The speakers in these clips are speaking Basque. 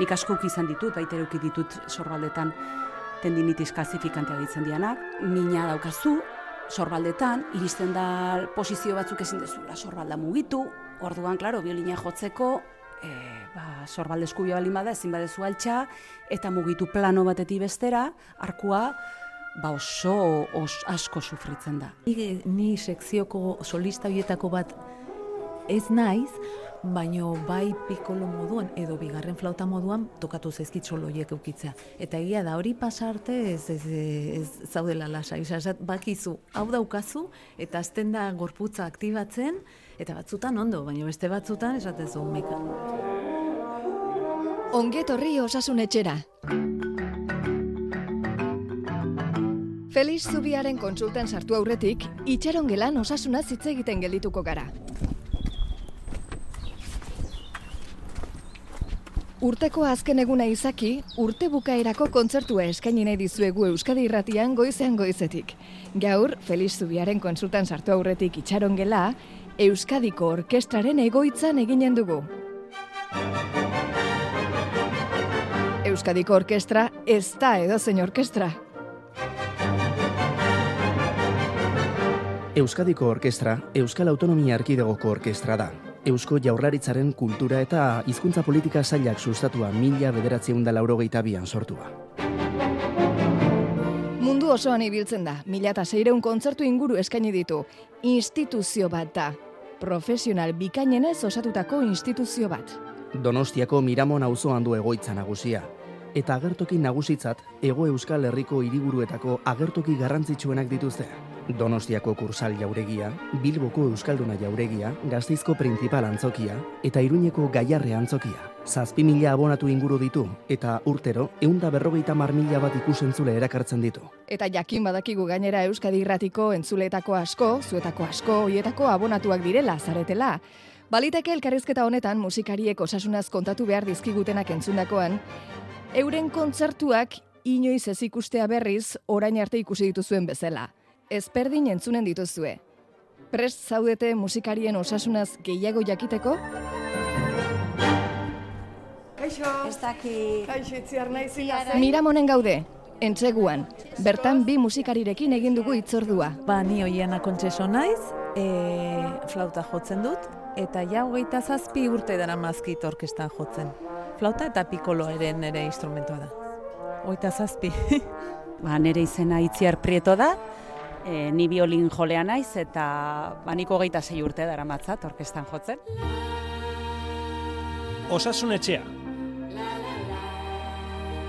Nik askok izan ditut, baita ditut sorbaldetan. Tendinitis kalsifikantea ditzen dianak, mina daukazu, sorbaldetan, iristen da posizio batzuk ezin dezula, sorbalda mugitu, orduan, klaro, biolina jotzeko, e, ba, sorbalde eskubia balin bada, ezin badezu altxa, eta mugitu plano batetik bestera, arkua, ba oso os, asko sufritzen da. Ni, ni sekzioko solista bietako bat ez naiz, baino bai pikolo moduan edo bigarren flauta moduan tokatu zaizkit soloiek eukitzea. Eta egia da hori pasarte ez, ez, ez, zaudela lasa. Izasat, bakizu, hau daukazu eta azten da gorputza aktibatzen eta batzutan ondo, baina beste batzutan esatezu meka. Onget horri osasun etxera. Feliz Zubiaren konsulten sartu aurretik, itxaron gelan osasuna hitz egiten geldituko gara. Urteko azken eguna izaki, urte bukaerako kontzertua eskaini nahi dizuegu Euskadi Irratian goizean goizetik. Gaur, Feliz Zubiaren konsultan sartu aurretik itxaron gela, Euskadiko Orkestraren egoitzan eginen dugu. Euskadiko Orkestra ez da edo zein orkestra. Euskadiko Orkestra, Euskal Autonomia Arkidegoko Orkestra da. Eusko Jaurlaritzaren kultura eta hizkuntza politika zailak sustatua mila bederatzeun da laurogeita bian sortua. Mundu osoan ibiltzen da, mila eta zeireun kontzertu inguru eskaini ditu. Instituzio bat da. Profesional bikainenez osatutako instituzio bat. Donostiako Miramon auzoan du egoitza nagusia. Eta agertoki nagusitzat, Ego Euskal Herriko hiriburuetako agertoki garrantzitsuenak dituzte. Donostiako kursal jauregia, Bilboko Euskalduna jauregia, Gazteizko Principal antzokia eta Iruñeko Gaiarre antzokia. Zazpi mila abonatu inguru ditu eta urtero eunda berrogeita mar mila bat ikusentzule erakartzen ditu. Eta jakin badakigu gainera Euskadi Irratiko entzuletako asko, zuetako asko, hoietako abonatuak direla, zaretela. Baliteke elkarrizketa honetan musikariek osasunaz kontatu behar dizkigutenak entzundakoan, euren kontzertuak inoiz ez ikustea berriz orain arte ikusi dituzuen bezala ezperdin entzunen dituzue. Prest zaudete musikarien osasunaz gehiago jakiteko? Kaixo. Ez daki... Kaixo, itziar nahi Miramonen gaude, entzeguan, bertan bi musikarirekin egin dugu itzordua. Ba, ni hoiena kontxeso naiz, e, flauta jotzen dut, eta ja hogeita zazpi urte dara mazkit orkestan jotzen. Flauta eta pikolo ere nere instrumentua da. Hogeita zazpi. ba, nere izena itziar prieto da, e, ni biolin jolea naiz eta baniko geita zei urte dara matzat orkestan jotzen. Osasun etxea.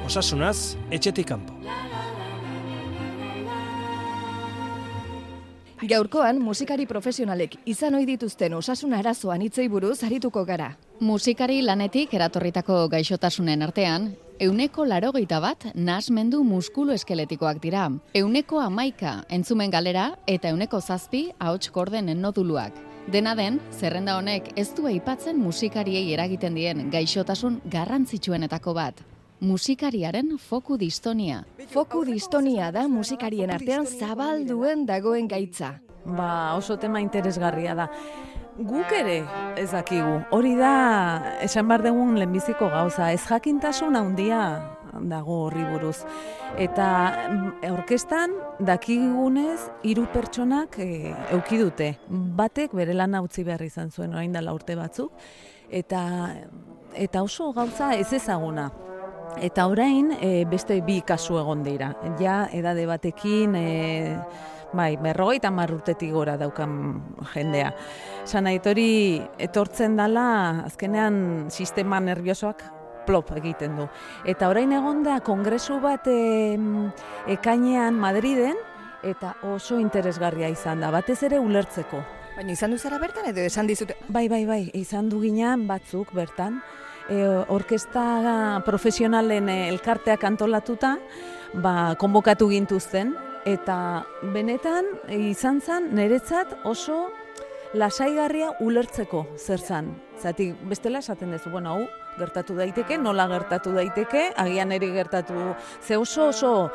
Osasunaz, etxetik kanpo. Gaurkoan musikari profesionalek izan ohi dituzten osasun arazoan hitzei buruz arituko gara. Musikari lanetik eratorritako gaixotasunen artean, euneko larogeita bat nasmendu muskulu eskeletikoak dira. Euneko amaika entzumen galera eta euneko zazpi ahots korden noduluak. Dena den, zerrenda honek ez du aipatzen musikariei eragiten dien gaixotasun garrantzitsuenetako bat. Musikariaren foku distonia. Foku distonia da musikarien artean zabalduen dagoen gaitza. Ba, oso tema interesgarria da. Guk ere ez dakigu. Hori da, esan bar dugun lehenbiziko gauza. Ez jakintasun handia dago horri buruz. Eta mm, orkestan dakigunez hiru pertsonak e, euki dute. Batek bere lan utzi behar izan zuen orain dela urte batzuk eta eta oso gauza ez ezaguna. Eta orain e, beste bi kasu egon dira. Ja edade batekin e, bai, berrogeita marrutetik gora daukan jendea. Sanaitori etortzen dala azkenean sistema nerviosoak plop egiten du. Eta orain egon da kongresu bat e, ekainean Madriden eta oso interesgarria izan da, batez ere ulertzeko. Baina izan du zara bertan edo esan dizute? Bai, bai, bai, izan du ginean batzuk bertan e, orkesta profesionalen e, elkarteak antolatuta, ba, konbokatu gintuzten, eta benetan izan zen niretzat oso lasaigarria ulertzeko zer zan. Zatik, bestela esaten duzu, bueno, hau, gertatu daiteke, nola gertatu daiteke, agian eri gertatu, ze oso oso,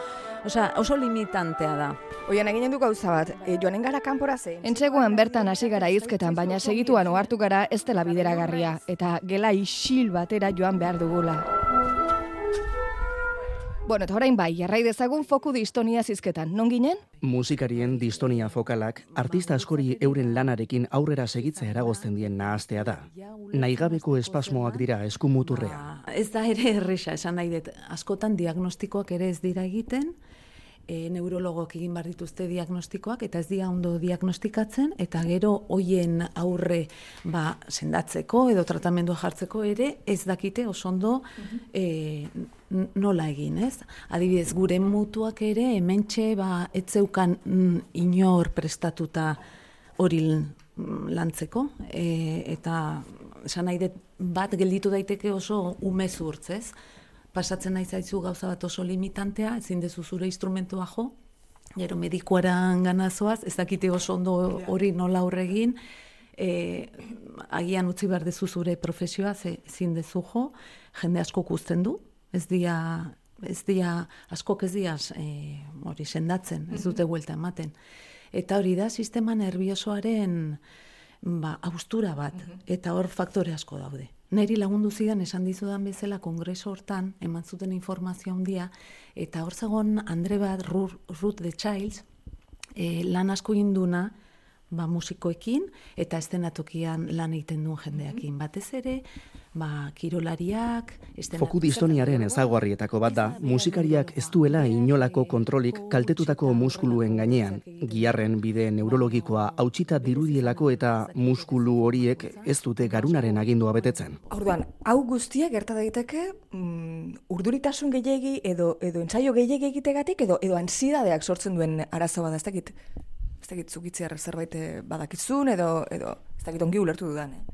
osa, oso limitantea da. Oian eginen du gauza bat, e, joanen gara kanpora zein? Entzeguan bertan hasi gara izketan, baina segituan ohartu gara ez dela bideragarria, eta gela isil batera joan behar dugula. Bueno, eta orain bai, jarrai dezagun foku distonia zizketan. Non ginen? Musikarien distonia fokalak artista askori euren lanarekin aurrera segitzea eragozten dien nahaztea da. Naigabeko espasmoak dira eskumuturrea. Ba, ez da ere erresa, esan nahi dut, askotan diagnostikoak ere ez dira egiten, e, neurologok egin behar dituzte diagnostikoak, eta ez dira ondo diagnostikatzen, eta gero hoien aurre ba, sendatzeko edo tratamendua jartzeko ere ez dakite oso ondo e, nola egin, ez? Adibidez, gure mutuak ere hementxe ba, etzeukan mm, inor prestatuta hori mm, lantzeko, e, eta esan nahi dut bat gelditu daiteke oso umezurtz, ez? Pasatzen nahi zaizu gauza bat oso limitantea, ezin dezu zure instrumentua jo, gero medikuaran ganazoaz, ez dakite oso ondo hori nola aurre egin, e, agian utzi behar dezu zure profesioa, ze ezin dezu jo, jende asko guzten du, ez dia, ez dia, askok ez dia e, hori sendatzen, ez dute buelta ematen. Eta hori da, sistema nerviosoaren ba, austura bat, eta hor faktore asko daude. Neri lagundu zidan esan dizudan bezala kongreso hortan, eman zuten informazio handia, eta hor zegoen Andre bat, Ru- Ruth the Childs, e, lan asko induna, ba, musikoekin, eta estenatokian lan egiten duen jendeakin. Batez ere, ba, kirolariak, estenatokian- Foku distoniaren ezaguarrietako bat da, musikariak ez duela inolako kontrolik kaltetutako muskuluen gainean. Giarren bide neurologikoa hautsita dirudielako eta muskulu horiek ez dute garunaren agindua betetzen. Orduan, hau guztia gerta daiteke mm, urduritasun gehiegi edo edo ensaio gehiegi egitegatik edo edo ansidadeak sortzen duen arazo bada, ez dakit. Ez dakit zukitziar zerbait eh, badakizun edo edo ez dakit ongi ulertu dudan. Eh?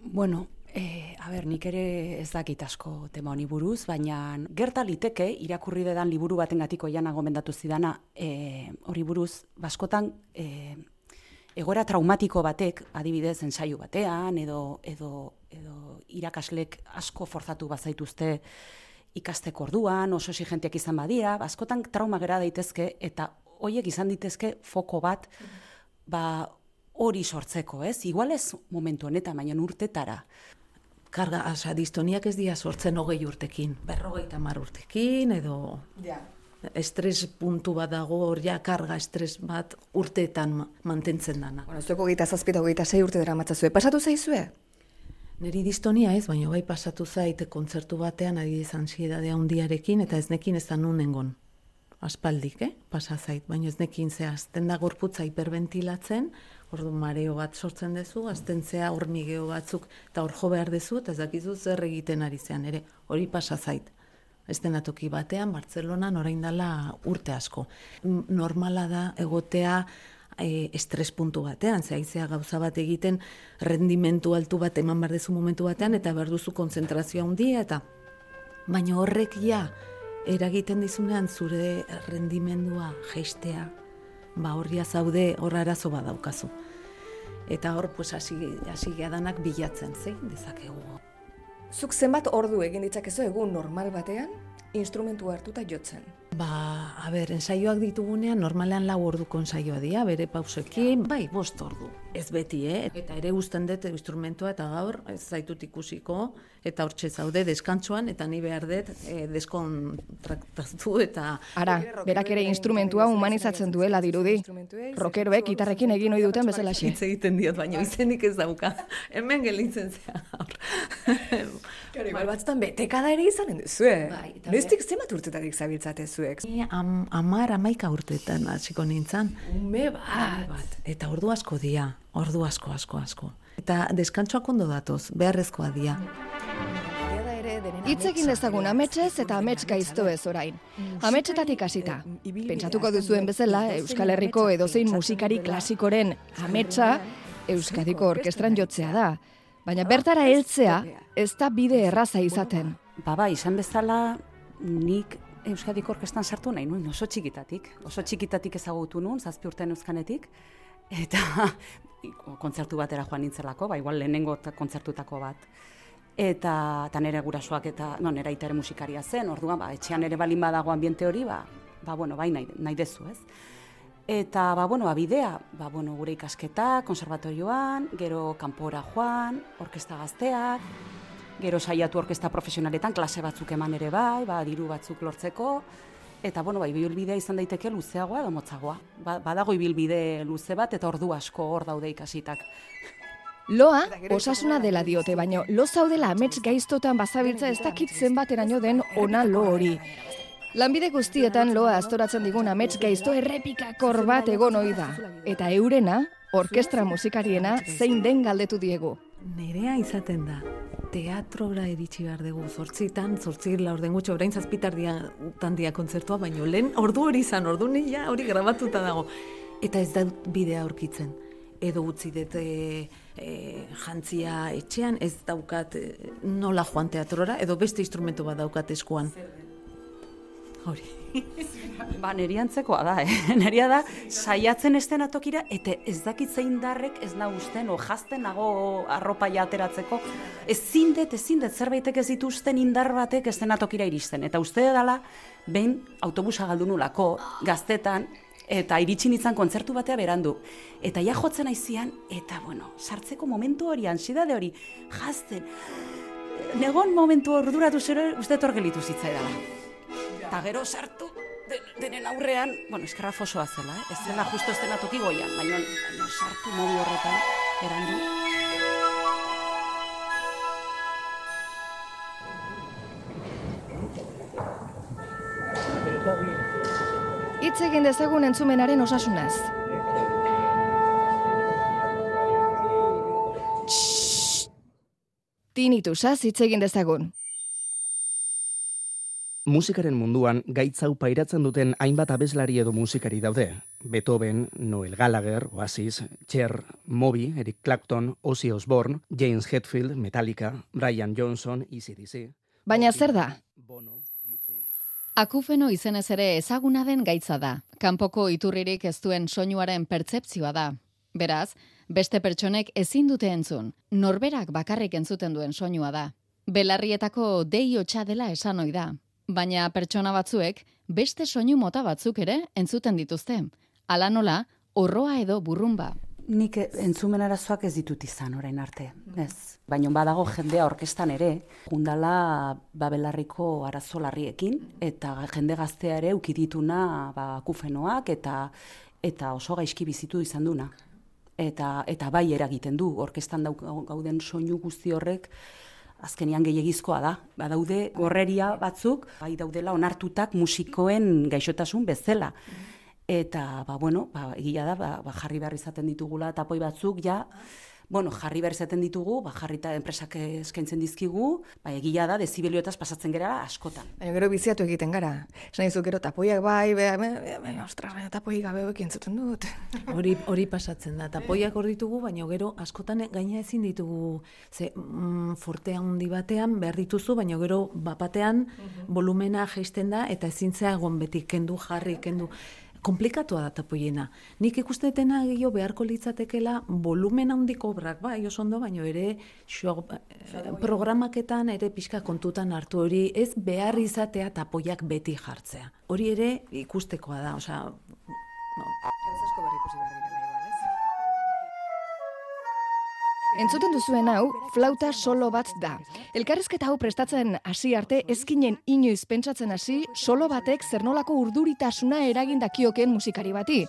Bueno, e, a ber, nik ere ez dakit asko tema honi buruz, baina gerta liteke irakurri dedan liburu baten gatiko jana gomendatu zidana e, hori buruz, baskotan e, egoera traumatiko batek, adibidez, ensaio batean, edo, edo, edo irakaslek asko forzatu bazaituzte ikasteko orduan, oso exigenteak izan badira, askotan trauma gera daitezke, eta hoiek izan ditezke foko bat, ba, hori sortzeko, ez? Igual ez momentu honetan, baina urtetara. karga, asa, distoniak ez dira sortzen hogei urtekin, berrogeita mar urtekin, edo Ja. estres puntu bat dago, hor ja karga estres bat urteetan ma- mantentzen dana. Bueno, zueko geita zazpita hogeita sei urte dara matzazue. Pasatu zaizue? Neri distonia ez, baina bai pasatu zait kontzertu batean adibidez ansiedadea handiarekin eta ez nekin ez da nun nengon. Aspaldik, eh? Pasa zait, baina ez nekin zehazten da gorputza hiperventilatzen, ordu mareo bat sortzen dezu, azten zea hormigeo batzuk, eta hor jo behar dezu, eta ez dakizu zer egiten ari zean ere, hori pasa zait. Estenatoki batean, Bartzelonan orain dela urte asko. Normala da egotea e, estres puntu batean, ze haizea gauza bat egiten rendimentu altu bat eman behar momentu batean, eta behar duzu konzentrazioa handia, eta baina horrek ja eragiten dizunean zure rendimendua jeistea, ba horria zaude hor arazo badaukazu. Eta hor, pues, hasi, hasi geadanak bilatzen, zein dezakegu. Zuk zenbat ordu egin ditzakezu egun normal batean instrumentu hartuta jotzen. Ba, a ber, ensaioak ditugunean normalean lau orduko ensaioa dira, bere pausekin, bai, bost ordu. Ez beti, eh? Eta ere gusten dut instrumentua eta gaur ez zaitut ikusiko, eta hortxe zaude deskantsuan, eta ni behar dut eh, deskontraktatu eta... Ara, berak ere instrumentua humanizatzen duela dirudi. Rokeroek gitarrekin egin ohi duten bezalaxe. Hitz egiten diot, baina izenik ez dauka. Hemen gelitzen zea. Claro, igual batzutan betekada ere izanen duzue. Bai, eta Noiztik zenbat urtetatik zabiltzate zuek? Ni am, amar amaika urtetan hasiko nintzen. Ume Ume bat. bat. Eta ordu asko dia, ordu asko, asko, asko. Eta deskantsoak ondo datoz, beharrezkoa dia. Hitz egin dezagun ametsez eta amets gaizto ez orain. Ametsetatik hasita. Pentsatuko duzuen bezala, Euskal Herriko edozein musikari klasikoren ametsa Euskadiko orkestran jotzea da. Baina bertara heltzea ez da bide erraza izaten. Ba, ba, izan bezala, nik Euskadiko orkestan sartu nahi nuen, oso txikitatik. Oso txikitatik ezagutu nuen, zazpi urtean euskanetik. Eta kontzertu batera joan nintzelako, ba, igual lehenengo ta- kontzertutako bat. Eta, eta nire gurasoak eta, no, nire aita ere musikaria zen, orduan, ba, etxean ere balin badago ambiente hori, ba, ba bueno, bai nahi, nahi dezu, ez? Eta, ba, bueno, ba, bidea, ba, bueno, gure ikasketa, konservatorioan, gero kanpora joan, orkesta gazteak, Gero saiatu orkesta profesionaletan, klase batzuk eman ere bai, ba, diru batzuk lortzeko, eta bueno, bai, ibilbidea izan daiteke luzeagoa edo motzagoa. Ba, badago ibilbide luze bat, eta ordu asko hor daude ikasitak. Loa, osasuna dela diote, baino lo zaudela amets gaiztotan bazabiltza ez dakit zenbateraino den ona lo hori. Lanbide guztietan loa astoratzen digun amets gaizto errepikakor bat egon ohi da. Eta eurena, orkestra musikariena zein den galdetu diegu. Nerea izaten da. Teatrora iritsi behar dugu, zortzitan, zortzi laur den gutxo, orain zazpitar dia, tandia kontzertua, baino lehen ordu hori izan, ordu nila hori grabatuta dago. Eta ez da bidea aurkitzen. Edo utzi dut e, e, jantzia etxean, ez daukat e, nola joan teatrora, edo beste instrumentu bat daukat eskuan. Hori. Ba, neri antzekoa da, eh? Neria da, saiatzen estenatokira, eta ez dakit zein darrek ez na usten, o jazten nago arropa ateratzeko. Ezin dut, ezin dut, zerbaitek ez dituzten indar batek estenatokira iristen. Eta uste dela, behin autobusa galdu nulako, gaztetan, eta iritsi nintzen kontzertu batea berandu. Eta ja jotzen aizian, eta bueno, sartzeko momentu hori, ansiedade hori, jazten. Negon momentu orduratu zero, uste etor gelitu zitzaidala. Eta gero sartu, den- denen aurrean, bueno, eskerra fosoa zela, eh? ez zela justo estenatoki goian, baina, baina sartu modu horretan, erandu. Hitz egin dezagun entzumenaren osasunaz. Tinitusaz hitz egin dezagun. Musikaren munduan gaitz hau pairatzen duten hainbat abeslari edo musikari daude. Beethoven, Noel Gallagher, Oasis, Cher, Moby, Eric Clapton, Ozzy Osbourne, James Hetfield, Metallica, Brian Johnson, ECDC. Baina zer da? Bono, U2. Akufeno izenez ere ezaguna den gaitza da. Kanpoko iturririk ez duen soinuaren pertzepzioa da. Beraz, beste pertsonek ezin dute entzun. Norberak bakarrik entzuten duen soinua da. Belarrietako dei hotsa dela esan ohi da. Baina pertsona batzuek beste soinu mota batzuk ere entzuten dituzte. Hala nola, orroa edo burrumba. Nik entzumen arazoak ez ditut izan orain arte, ez. Baina badago jendea orkestan ere, jundala babelarriko arazo larriekin, eta jende gaztea ere ukidituna ba, akufenoak eta eta oso gaizki bizitu izan duna. Eta, eta bai eragiten du, orkestan dauk, gauden soinu guzti horrek, azkenian gehiagizkoa da. Badaude gorreria batzuk, bai daudela onartutak musikoen gaixotasun bezala. Eta, ba, bueno, ba, egia da, ba, ba, jarri behar izaten ditugula tapoi batzuk, ja, bueno, jarri behar izaten ditugu, ba, jarrita enpresak eskaintzen dizkigu, ba, egia da, dezibelioetaz pasatzen gara askotan. Baina gero biziatu egiten gara. Esan dizu gero tapoiak bai, be, be, be, ostras, baina tapoi gabe hauek entzuten dut. Hori hori pasatzen da. Tapoiak hor ditugu, baina gero askotan gaina ezin ditugu ze mm, forte handi batean behar dituzu, baina gero bapatean volumena jaisten da eta ezintzea egon beti kendu jarri kendu komplikatua da tapoiena. Nik ikusten dutena gehiago beharko litzatekela volumen handiko obrak, bai, oso ondo, baino ere xo, eh, programaketan ere pixka kontutan hartu hori ez behar izatea tapoiak beti jartzea. Hori ere ikustekoa da, osea, Gauza Entzuten duzuen hau, flauta solo bat da. Elkarrizketa hau prestatzen hasi arte ezkinen inoiz pentsatzen hasi solo batek zernolako urduritasuna eragin dakioken musikari bati.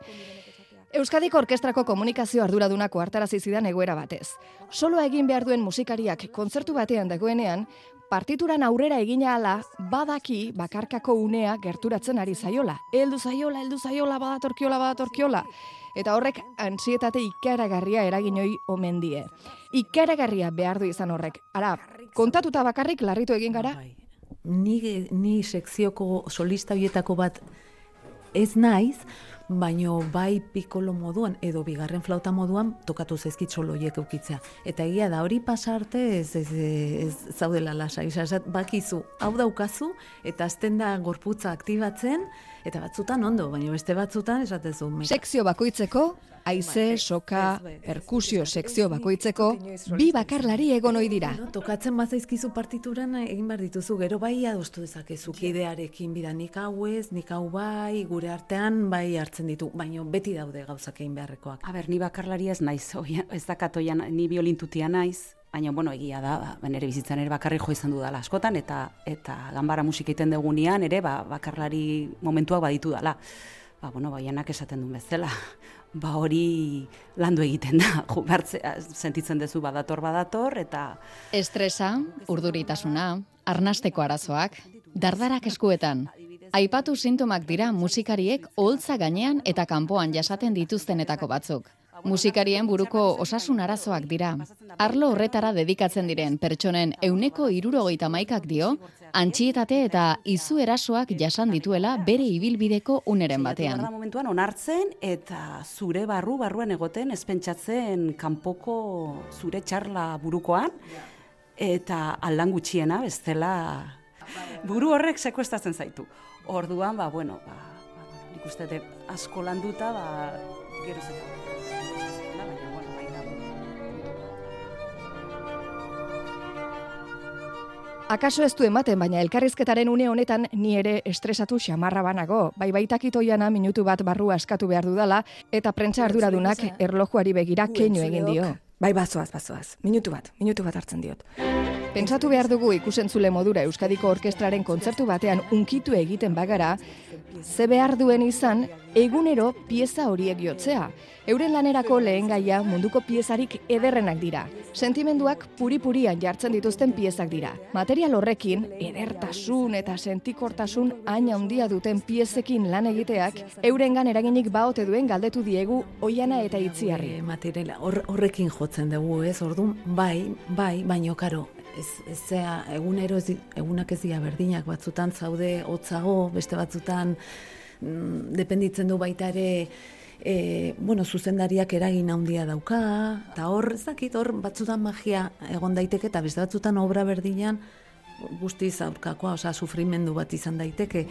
Euskadiko Orkestrako komunikazio arduradunako hartarazi zidan egoera batez. Soloa egin behar duen musikariak kontzertu batean dagoenean, partituran aurrera egina ala badaki bakarkako unea gerturatzen ari zaiola. Heldu zaiola, heldu zaiola, badatorkiola, badatorkiola. Eta horrek antsietate ikaragarria eragin hoi omen die. Ikaragarria behar du izan horrek. Ara, kontatuta bakarrik larritu egin gara, Bai. Ni, ni sekzioko solista hoietako bat ez naiz, baino bai pikolo moduan edo bigarren flauta moduan tokatu zaizkit solo hoiek eukitzea. Eta egia da hori pasa arte ez, ez, ez zaudela lasai. Osea, esat, bakizu, hau daukazu eta azten da gorputza aktibatzen eta batzutan ondo, baina beste batzutan esatezu. "Me- sekzio bakoitzeko, haize, soka, Ez, bai. perkusio sekzio bakoitzeko, bi bakarlari egon ohi dira. No, tokatzen bazaizkizu partituran egin behar dituzu, gero bai adostu dezakezu kidearekin bida nik hau ez, nik hau bai, gure artean bai hartzen ditu, baina beti daude gauzak egin beharrekoak. A ber, ni bakarlaria ez naiz, oia, ez dakat oian, ni biolintutia naiz, baina, bueno, egia da, ba, nire bizitzan ere bakarri jo izan dudala askotan, eta eta ganbara musika egiten degunean ere, ba, bakarlari momentuak baditu dala. Ba, bueno, baianak esaten duen bezala, ba hori landu egiten da, jo, bertzea, sentitzen duzu badator badator, eta... Estresa, urduritasuna, arnasteko arazoak, dardarak eskuetan. Aipatu sintomak dira musikariek oholtza gainean eta kanpoan jasaten dituztenetako batzuk. Musikarien buruko osasun arazoak dira. Arlo horretara dedikatzen diren pertsonen euneko irurogeita maikak dio, antxietate eta izu erasoak jasan dituela bere ibilbideko uneren batean. Momentuan onartzen eta zure barru barruan egoten ezpentsatzen kanpoko zure txarla burukoan eta aldan gutxiena bestela buru horrek sekuestatzen zaitu. Orduan, ba, bueno, ba, ba, nik uste dut asko landuta, ba, geroz eta. Baina, bueno, baina, Akaso ez du ematen, baina elkarrizketaren une honetan ni ere estresatu xamarra banago. Bai baitakit oiana minutu bat barru askatu behar dudala, eta prentza arduradunak erlojuari begira keinu egin dio. Bai, bazoaz, bazoaz. Minutu bat, minutu bat hartzen diot. Pentsatu behar dugu ikusentzule modura Euskadiko Orkestraren kontzertu batean unkitu egiten bagara, ze behar duen izan, egunero pieza horiek jotzea. Euren lanerako lehen gaia munduko piezarik ederrenak dira. Sentimenduak puri-purian jartzen dituzten piezak dira. Material horrekin, edertasun eta sentikortasun hain handia duten piezekin lan egiteak, eurengan eraginik baote duen galdetu diegu oiana eta itziarri. E, materiala, hor, horrekin jotzen dugu, ez? Ordun bai, bai, baino karo, ez, ez zea, egunero ez, egunak ez dira berdinak, batzutan zaude hotzago, beste batzutan mm, dependitzen du baita ere e, bueno, zuzendariak eragin handia dauka, eta hor, ez dakit, hor batzutan magia egon daiteke, eta beste batzutan obra berdinan guztiz aurkakoa, osea, sufrimendu bat izan daiteke.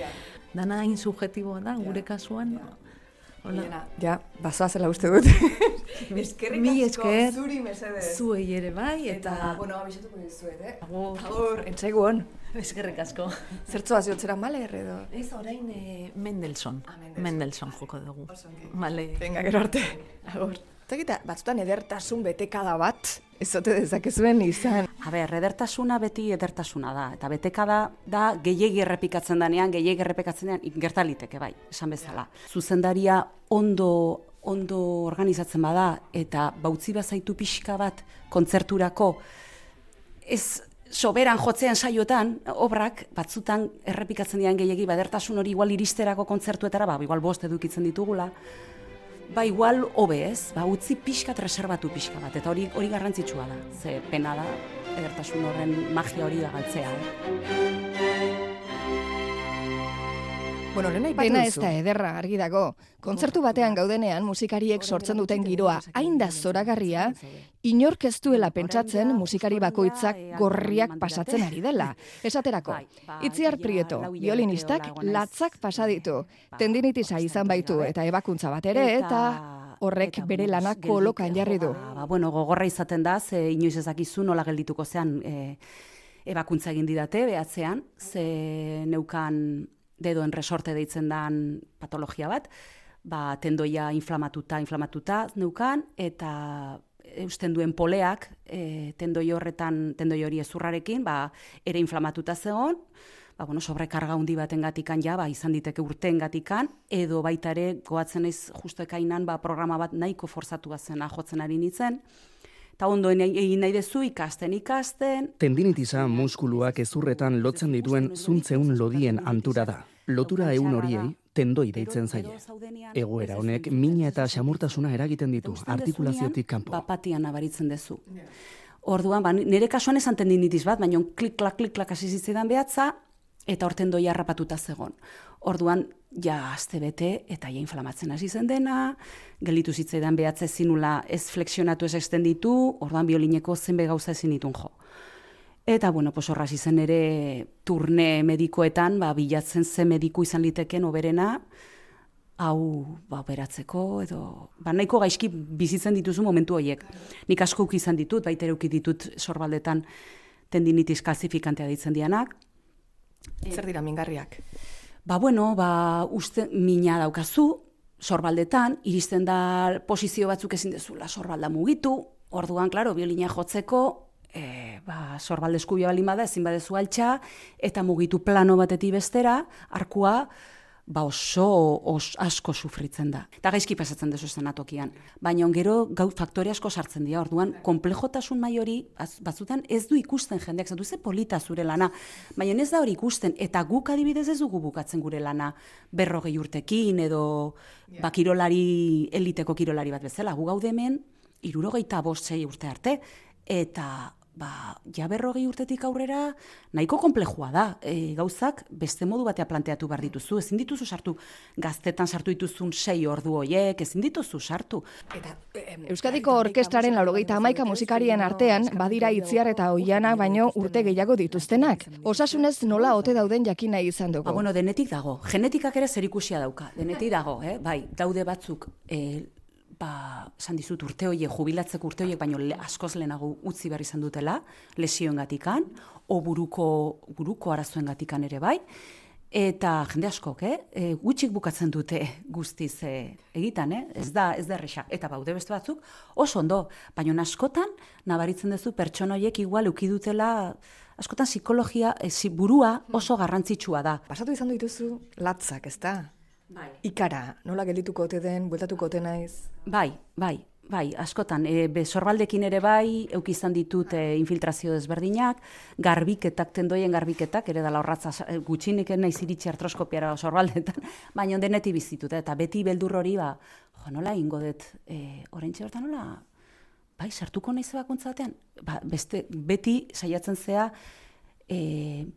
Dana hain subjetiboa da, gure kasuan, hola. Ja, bazoa zela uste dut. Mi esker, zuri mesedez. zuei ere bai, eta... Eta, bueno, abisatuko dizuet, eh? Agur. Agur, entzaigu hon. Eskerrik asko. Zertzoaz jotzera maler edo? Ez orain e, Mendelssohn. Ah, Mendelssohn. Mendelssohn joko dugu. Vale. Venga, gero arte. Agur. Eta batzutan edertasun betekada bat, ez zote dezakezuen izan. A ber, edertasuna beti edertasuna da. Eta betekada da gehiegi errepikatzen danean, gehiegi errepikatzen danean, gertaliteke bai, esan bezala. Zuzendaria ondo ondo organizatzen bada eta bautzi bazaitu pixka bat kontzerturako ez soberan jotzean saiotan, obrak, batzutan errepikatzen dian gehiegi, badertasun hori igual iristerako kontzertuetara, ba, igual bost edukitzen ditugula, ba, igual hobe ez, ba, utzi pixkat reservatu pixka bat, eta hori hori garrantzitsua da, ze pena da, edertasun horren magia hori da galtzea. Eh? Bueno, lehen aipatu Dena ez da ederra argi dago. Kontzertu batean gaudenean musikariek sortzen duten giroa hain da zoragarria, inork ez duela pentsatzen musikari bakoitzak gorriak pasatzen ari dela. Esaterako, Itziar Prieto, violinistak latzak pasa ditu. Tendinitisa izan baitu eta ebakuntza bat ere eta horrek bere bueno, lana kolokan jarri du. Ba, ba, bueno, gogorra izaten da, ze inoiz ez dakizu nola geldituko zean e, ebakuntza egin didate behatzean, ze neukan dedoen resorte deitzen dan patologia bat, ba, tendoia inflamatuta, inflamatuta neukan, eta eusten duen poleak, e, tendoi horretan, tendoi hori ezurrarekin, ba, ere inflamatuta zegon, ba, bueno, sobrekarga handi baten gatikan ja, ba, izan diteke urteen gatikan, edo baita ere, goatzen ez justo ekainan, ba, programa bat nahiko forzatua zena jotzen ari nintzen, eta ondoen egin nahi dezu ikasten, ikasten, Tendinitisa muskuluak ezurretan lotzen dituen zuntzeun lodien antura da. Lotura eun horiei tendoi deitzen zaie. Egoera honek mina eta xamurtasuna eragiten ditu artikulaziotik kanpo. Bapatian nabaritzen dezu. Orduan, ba, nire kasuan esan tendinitis bat, baina klik-klak, klik-klak hasi zitzaidan behatza, eta horten doia harrapatuta zegon. Orduan, ja, azte bete, eta ja inflamatzen hasi zen dena, gelditu zitzaidan behatze zinula ez flexionatu ez extenditu, orduan biolineko zenbe gauza ezin ditun jo. Eta, bueno, pues horraz izen ere turne medikoetan, ba, bilatzen ze mediku izan liteken oberena, hau ba, operatzeko, edo ba, nahiko gaizki bizitzen dituzu momentu horiek. Nik asko izan ditut, baita ere ditut sorbaldetan tendinitis kalsifikantea ditzen dianak. Zer dira mingarriak? Ba, bueno, ba, uste, mina daukazu, sorbaldetan, iristen da posizio batzuk ezin dezula sorbalda mugitu, orduan, klaro, biolina jotzeko, e, ba, sorbalde eskubia balin bada, ezin badezu altxa, eta mugitu plano batetik bestera, arkua, ba oso os, asko sufritzen da. Eta gaizki pasatzen dezu zenatokian. Baina gero gau faktore asko sartzen dira. Orduan, komplejotasun mai hori batzutan ez du ikusten jendeak, zatu ze polita zure lana. Baina ez da hori ikusten, eta guk adibidez ez dugu bukatzen gure lana berrogei urtekin, edo yeah. ba, kirolari, eliteko kirolari bat bezala. Gu gaude hemen, irurogeita bost urte arte, eta ba, ja berrogei urtetik aurrera nahiko konplejua da. E, gauzak beste modu batea planteatu behar dituzu. Ezin dituzu sartu gaztetan sartu dituzun sei ordu hoiek, ezin dituzu sartu. Eta, Euskadiko Orkestraren laurogeita amaika musikarien artean, badira itziar eta oiana baino urte gehiago dituztenak. Osasunez nola ote dauden jakina izan dugu. Ba, bueno, denetik dago. Genetikak ere zerikusia dauka. Denetik dago, eh? bai, daude batzuk eh, ba, esan dizut urte hoiek, jubilatzeko urte hoiek, baino le, askoz lehenago utzi behar izan dutela, lesioen gatikan, o buruko, buruko arazoen gatikan ere bai, eta jende askok, eh? E, bukatzen dute guztiz e, egitan, eh? ez da, ez da erresa, eta baude beste batzuk, oso ondo, baino askotan, nabaritzen duzu pertsonoiek igual ukidutela, askotan psikologia, e, burua oso garrantzitsua da. Pasatu izan dituzu latzak, ez da? Bai. Ikara, nola geldituko ote den, bueltatuko ote naiz? Bai, bai, bai, askotan, e, be, sorbaldekin ere bai, eukizan ditut e, infiltrazio desberdinak, garbiketak, tendoien garbiketak, ere dala horratza e, gutxinik naiz iritsi artroskopiara sorbaldetan, baina deneti bizitut, eta beti beldur hori, ba, jo, nola ingo dut, e, orentxe hortan nola, bai, sartuko naiz bakuntza batean, ba, beste, beti saiatzen zea, e,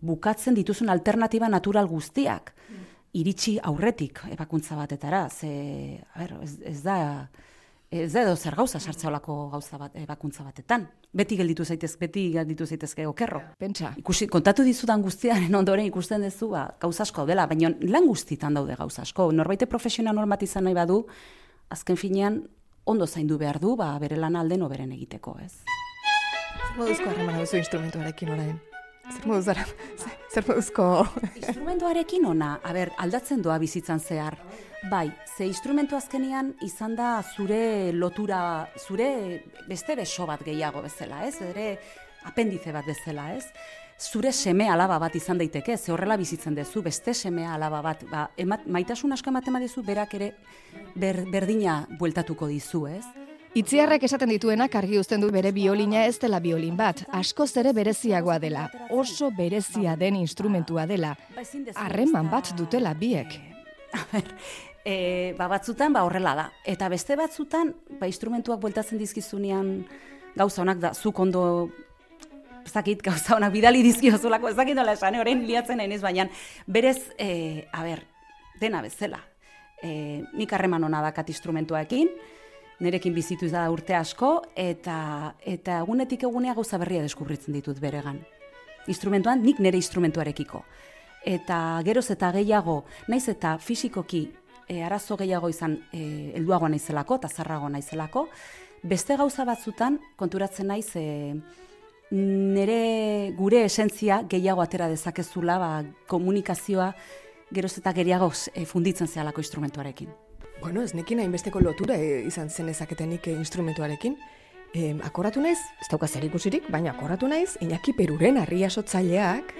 bukatzen dituzun alternatiba natural guztiak. Mm iritsi aurretik ebakuntza batetara, ze, a ber, ez, ez da, ez da edo zer gauza sartza olako gauza bat, ebakuntza batetan. Beti gelditu zaitez, beti gelditu zaitezke okerro. Pentsa. Ikusi, kontatu dizudan guztiaren ondoren ikusten duzu, ba, gauza asko dela, baina lan guztitan daude gauza asko. Norbaite profesional normatizan nahi badu, azken finean, ondo zaindu behar du, ba, bere lan alden oberen egiteko, ez? Moduzko harremana duzu instrumentuarekin orain? Zer moduz zer moduzko... Instrumentuarekin ona, a ber, aldatzen doa bizitzan zehar. Bai, ze instrumentu azkenian izan da zure lotura, zure beste beso bat gehiago bezala, ez? Ere apendize bat bezala, ez? Zure seme alaba bat izan daiteke, ze horrela bizitzen duzu, beste seme alaba bat, ba, emat, maitasun asko ematen badezu, berak ere ber, berdina bueltatuko dizu, ez? Itziarrek esaten dituenak argi uzten du bere biolina ez dela biolin bat, askoz ere bereziagoa dela, oso berezia den instrumentua dela, harreman bat dutela biek. E, ba batzutan ba horrela da, eta beste batzutan ba instrumentuak bueltatzen dizkizunean gauza honak da, zuk ondo zakit gauza honak bidali dizkiozulako, ez dakit dola esan, orain liatzen nahi baina berez, e, a ber, dena bezala. E, nik harreman hona dakat instrumentuaekin, nerekin bizitu da urte asko, eta eta egunetik egunea gauza berria deskubritzen ditut beregan. Instrumentuan, nik nere instrumentuarekiko. Eta geroz eta gehiago, naiz eta fisikoki e, arazo gehiago izan e, elduago naizelako, eta zarrago naizelako, beste gauza batzutan konturatzen naiz e, nere gure esentzia gehiago atera dezakezula ba, komunikazioa geroz eta gehiago e, funditzen zehalako instrumentuarekin. Bueno, ez nekin hainbesteko lotura e, izan zen ezaketenik e, instrumentuarekin. E, akoratu naiz, ez dauka zer ikusirik, baina akoratu naiz, Iñaki Peruren arria sotzaileak,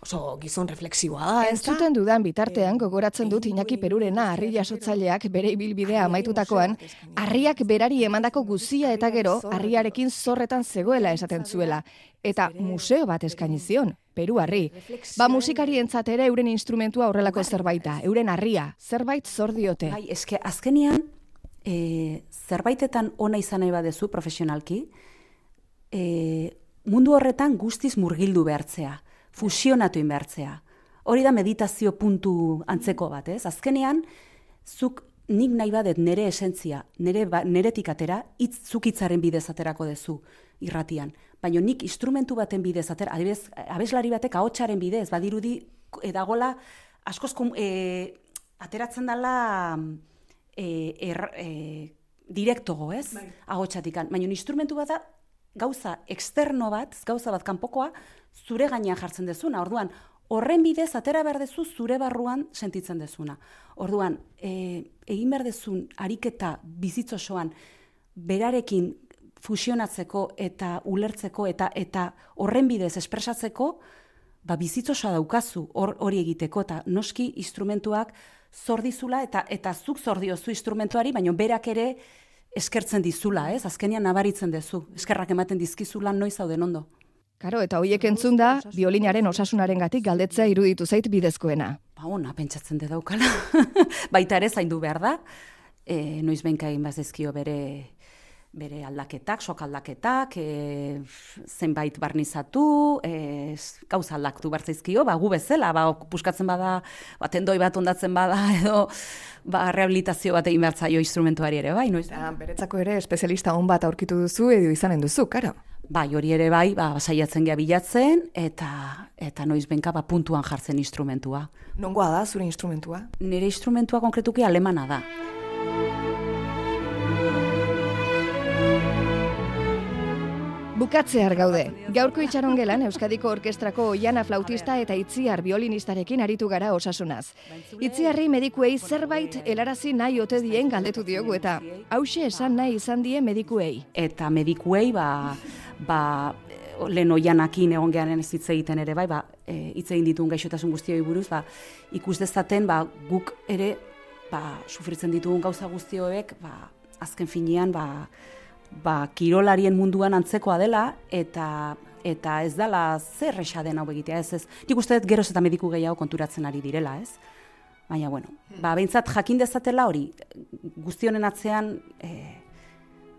oso gizon refleksiboa da, ez Entzuten dudan bitartean gogoratzen dut Iñaki Perurena harri jasotzaileak bere ibilbidea amaitutakoan, harriak berari emandako guzia eta gero, harriarekin zorretan zegoela esaten zuela. Eta museo bat eskaini zion, Peru harri. Ba musikari ere euren instrumentua horrelako zerbaita, euren harria, zerbait zor diote. Bai, eske azkenian, e, zerbaitetan ona izan nahi badezu profesionalki, e, mundu horretan guztiz murgildu behartzea fusionatu inbertzea. Hori da meditazio puntu antzeko bat, ez? Azkenean, zuk nik nahi badet nere esentzia, nere, ba, neretik atera, itz, zuk itzaren bidez aterako dezu irratian. Baina nik instrumentu baten bidez atera, adibidez, abeslari batek ahotsaren bidez, badirudi edagola askoz e, ateratzen dela e, er, e, direktogo, ez? Bai. Ahotsatik. Baina instrumentu bat da gauza externo bat, gauza bat kanpokoa, zure gainean jartzen dezuna. Orduan, horren bidez atera behar dezu zure barruan sentitzen dezuna. Orduan, e, egin behar dezun ariketa bizitzosoan berarekin fusionatzeko eta ulertzeko eta eta horren bidez espresatzeko, ba bizitzosa daukazu hor hori egiteko eta noski instrumentuak zordizula eta eta zuk zordiozu instrumentuari, baina berak ere eskertzen dizula, ez? Azkenian nabaritzen dezu. Eskerrak ematen dizkizula noiz zauden ondo. Karo, eta hoiek entzun da, biolinaren osasunaren gatik galdetzea iruditu zait bidezkoena. Ba, ona, pentsatzen de daukala. Baita ere zaindu behar da. E, noiz behinka egin bazizkio bere bere aldaketak, sok aldaketak, e, zenbait barnizatu, e, gauza aldaktu bartzaizkio, ba, gu bezala, ba, puskatzen bada, ba, tendoi bat ondatzen bada, edo ba, rehabilitazio bat egin behartzaio instrumentuari ere, bai, noiz? Eta, beretzako ere, espezialista hon bat aurkitu duzu, edo izanen duzu, karo. Bai, hori ere bai, ba, saiatzen gea bilatzen, eta, eta noiz benka, ba, puntuan jartzen instrumentua. Nongoa da, zure instrumentua? Nire instrumentua konkretuki alemana da. Bukatzear gaude. Gaurko itxaron gelan Euskadiko Orkestrako oiana flautista eta itziar biolinistarekin aritu gara osasunaz. Itziarri medikuei zerbait helarazi nahi ote dien galdetu diogu eta hause esan nahi izan die medikuei. Eta medikuei, ba, ba, lehen oianakin egon gehanen ez hitz egiten ere, bai, ba, e, hitz egin dituen gaixotasun guztioi buruz, ba, ikus dezaten, ba, guk ere, ba, sufritzen ditugun gauza guztioek, ba, azken finean, ba, ba, kirolarien munduan antzekoa dela, eta eta ez dela zer esa den hau egitea, ez ez. Nik uste dut geroz eta mediku gehiago konturatzen ari direla, ez? Baina, bueno, ba, behintzat jakin dezatela hori, guztionen atzean, e,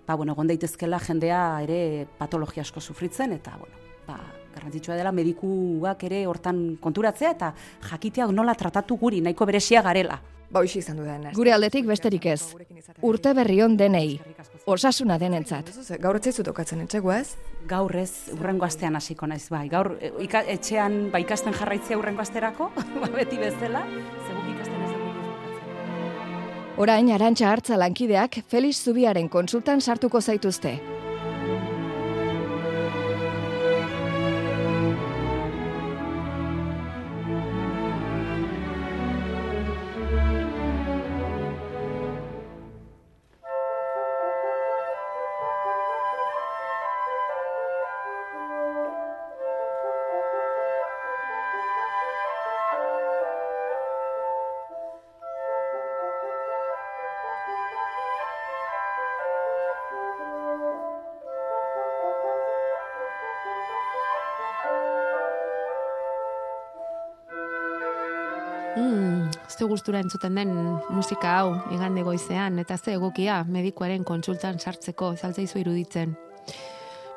ba, bueno, egon daitezkela jendea ere patologia asko sufritzen, eta, bueno, ba, garrantzitsua dela medikuak ere hortan konturatzea, eta jakitea nola tratatu guri, nahiko beresia garela. Ba, izan du Gure aldetik besterik ez. Urte berri on denei. Osasuna denentzat. Gaur etzaizu tokatzen etxego ez? Gaur ez, urrengo astean hasiko naiz bai. Gaur e, ika, etxean ba ikasten jarraitzea urrengo asterako, ba beti bezala, zeguk ikasten ez Orain arantxa hartza lankideak Felix Zubiaren konsultan sartuko zaituzte. Ze gustura entzuten den musika hau igande goizean eta ze egokia medikuaren kontsultan sartzeko zaltzaizu iruditzen.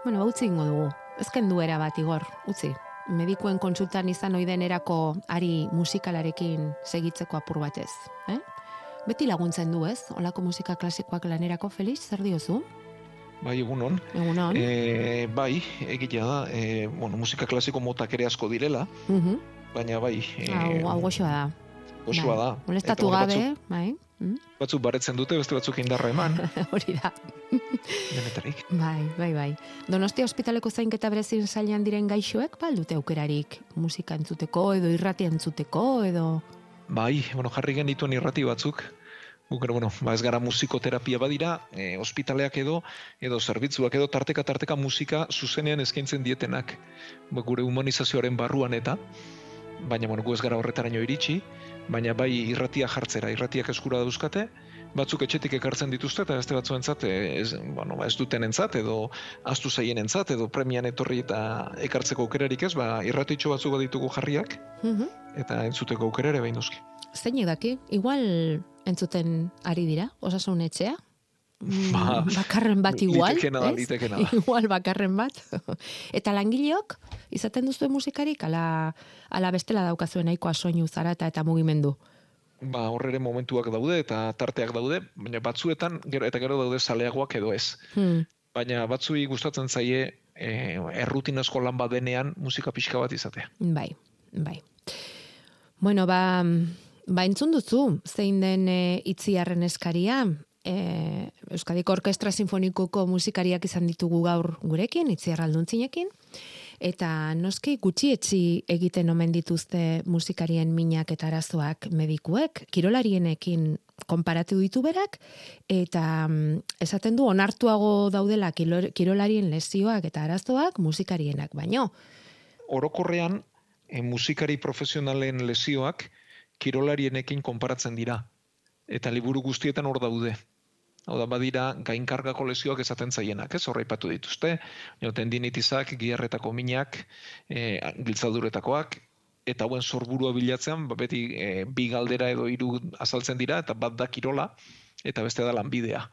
Bueno, utzi ingo dugu. Ezken duera bat igor, utzi. Medikuen kontsultan izan oiden erako ari musikalarekin segitzeko apur batez. Eh? Beti laguntzen du ez, olako musika klasikoak lanerako, Felix, zer diozu? Bai, egunon. Egunon. E, bai, egitea da, e, bueno, musika klasiko motak ere asko direla, Uh baina bai... E, hau, hau goxoa da. Goxoa da. Molestatu gabe, bai. Mm? Batzuk baretzen dute, beste batzuk indarra eman. Hori da. Denetarik. Bai, bai, bai. Donostia ospitaleko zainketa berezin zailan diren gaixoek, baldute aukerarik musika entzuteko, edo irrati entzuteko, edo... Bai, bueno, jarri genituen irrati batzuk, Guk, bueno, ba ez gara musikoterapia badira, e, ospitaleak edo, edo zerbitzuak edo, tarteka tarteka musika zuzenean eskaintzen dietenak, ba, gure humanizazioaren barruan eta, baina, bueno, gu ez gara horretaraino iritsi, baina bai irratia jartzera, irratiak eskura dauzkate, batzuk etxetik ekartzen dituzte eta beste batzuentzat ez, bueno, ba, ez duten entzat edo astu zaien entzat edo premian etorri eta ekartzeko aukerarik ez, ba, irratitxo batzuk ditugu jarriak Mhm. eta entzuteko aukera ere behin noski. Zein edaki, igual entzuten ari dira, osasun etxea? Mm, Ba, bakarren bat igual, litekena. Igual bakarren bat. eta langileok, izaten duzu musikarik, ala, ala bestela daukazuen nahikoa soinu zarata eta mugimendu. Ba, horrere momentuak daude eta tarteak daude, baina batzuetan gero eta gero daude zaleagoak edo ez. Hmm. Baina batzui gustatzen zaie e, errutinazko lan bat denean musika pixka bat izatea. Bai, bai. Bueno, ba, ba entzun duzu, zein den e, itziarren eskaria, e, Euskadiko Orkestra Sinfonikoko musikariak izan ditugu gaur gurekin, itziar alduntzinekin, Eta noski gutxietzi egiten omen dituzte musikarien minak eta arazoak medikuek, kirolarienekin konparatu ditu berak, eta mm, esaten du onartuago daudela kirolarien lesioak eta arazoak musikarienak baino. Orokorrean, e, musikari profesionalen lesioak kirolarienekin konparatzen dira. Eta liburu guztietan hor daude. Hau da, badira, gainkargako lesioak esaten zaienak, ez horreipatu dituzte, tendinitizak, giarretako minak, e, giltzaduretakoak, eta hauen sorburua bilatzean, ba, beti e, bi galdera edo hiru azaltzen dira, eta bat da kirola, eta beste da lanbidea.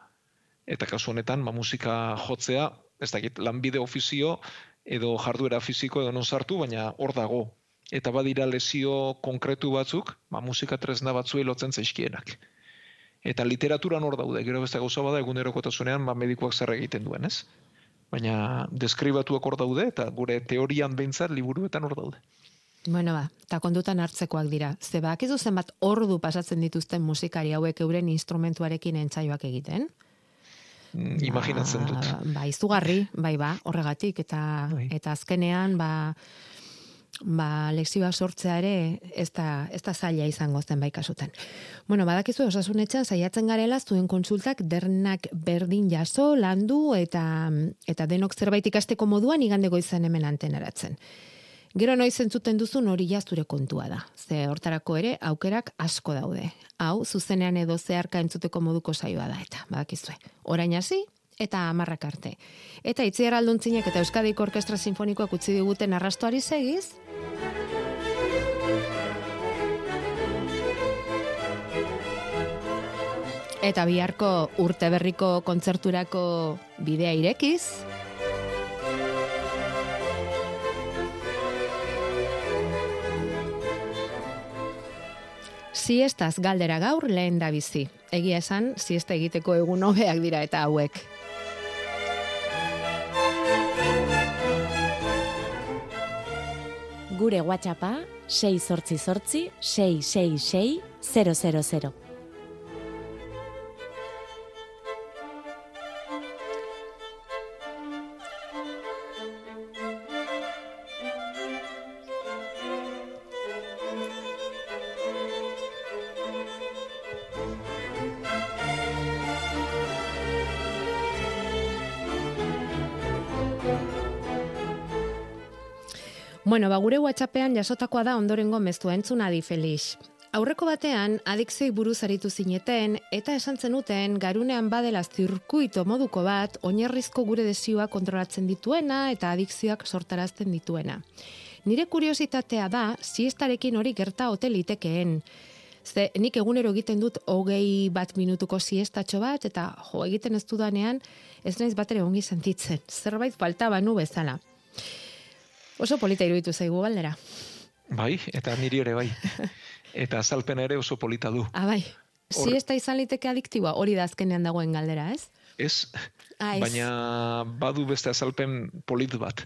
Eta kasu honetan, ba, musika jotzea, ez dakit, lanbide ofizio edo jarduera fisiko edo non sartu, baina hor dago. Eta badira lesio konkretu batzuk, ba, musika tresna batzuei lotzen zaizkienak. Eta literaturan hor daude, gero beste gauza bada egunerokotasunean ba, medikuak zer egiten duen, ez? Baina deskribatuak hor daude, eta gure teorian behintzat liburuetan hor daude. Bueno ba, eta kondutan hartzekoak dira. Ze bakizu zenbat ordu pasatzen dituzten musikari hauek euren instrumentuarekin entsaioak egiten? Mm, Imaginatzen dut. Ba, ba, izugarri, bai ba, horregatik, eta, Bai. eta azkenean, ba, ba, lexioa sortzea ere ez da, ez da zaila izango zen bai kasutan. Bueno, badakizu osasunetxan saiatzen garela zuen konsultak dernak berdin jaso, landu eta eta denok zerbait ikasteko moduan igande goizan hemen antenaratzen. Gero noiz entzuten duzun hori ja zure kontua da. Ze hortarako ere aukerak asko daude. Hau zuzenean edo zeharka entzuteko moduko saioa da eta badakizue. Orain hasi eta amarrak arte. Eta itziar alduntzinek eta Euskadiko Orkestra Sinfonikoak utzi diguten arrastoari segiz, Eta biharko urte berriko kontzerturako bidea irekiz. Siestaz galdera gaur lehen da bizi. Egia esan, siesta egiteko egun hobeak dira eta hauek. Gure WhatsAppa 6 sortzi sortzi 666 000. Bueno, ba, gure WhatsAppean jasotakoa da ondorengo meztua entzun adi Felix. Aurreko batean, adikzioi buruz aritu zineten, eta esan zenuten garunean badela zirkuito moduko bat, oinarrizko gure desioa kontrolatzen dituena eta adikzioak sortarazten dituena. Nire kuriositatea da, siestarekin hori gerta ote litekeen. Ze nik egunero egiten dut hogei bat minutuko siestatxo bat, eta jo egiten ez dudanean, ez naiz batere ongi sentitzen. Zerbait falta banu bezala. Oso polita iruditu zaigu galdera. Bai, eta niri ere bai. Eta azalpena ere oso polita du. Ah, bai. Hor- Siesta izan liteke adiktiboa, hori da azkenean dagoen galdera, ez? Ez, Ah, ez. baina badu beste azalpen polit bat.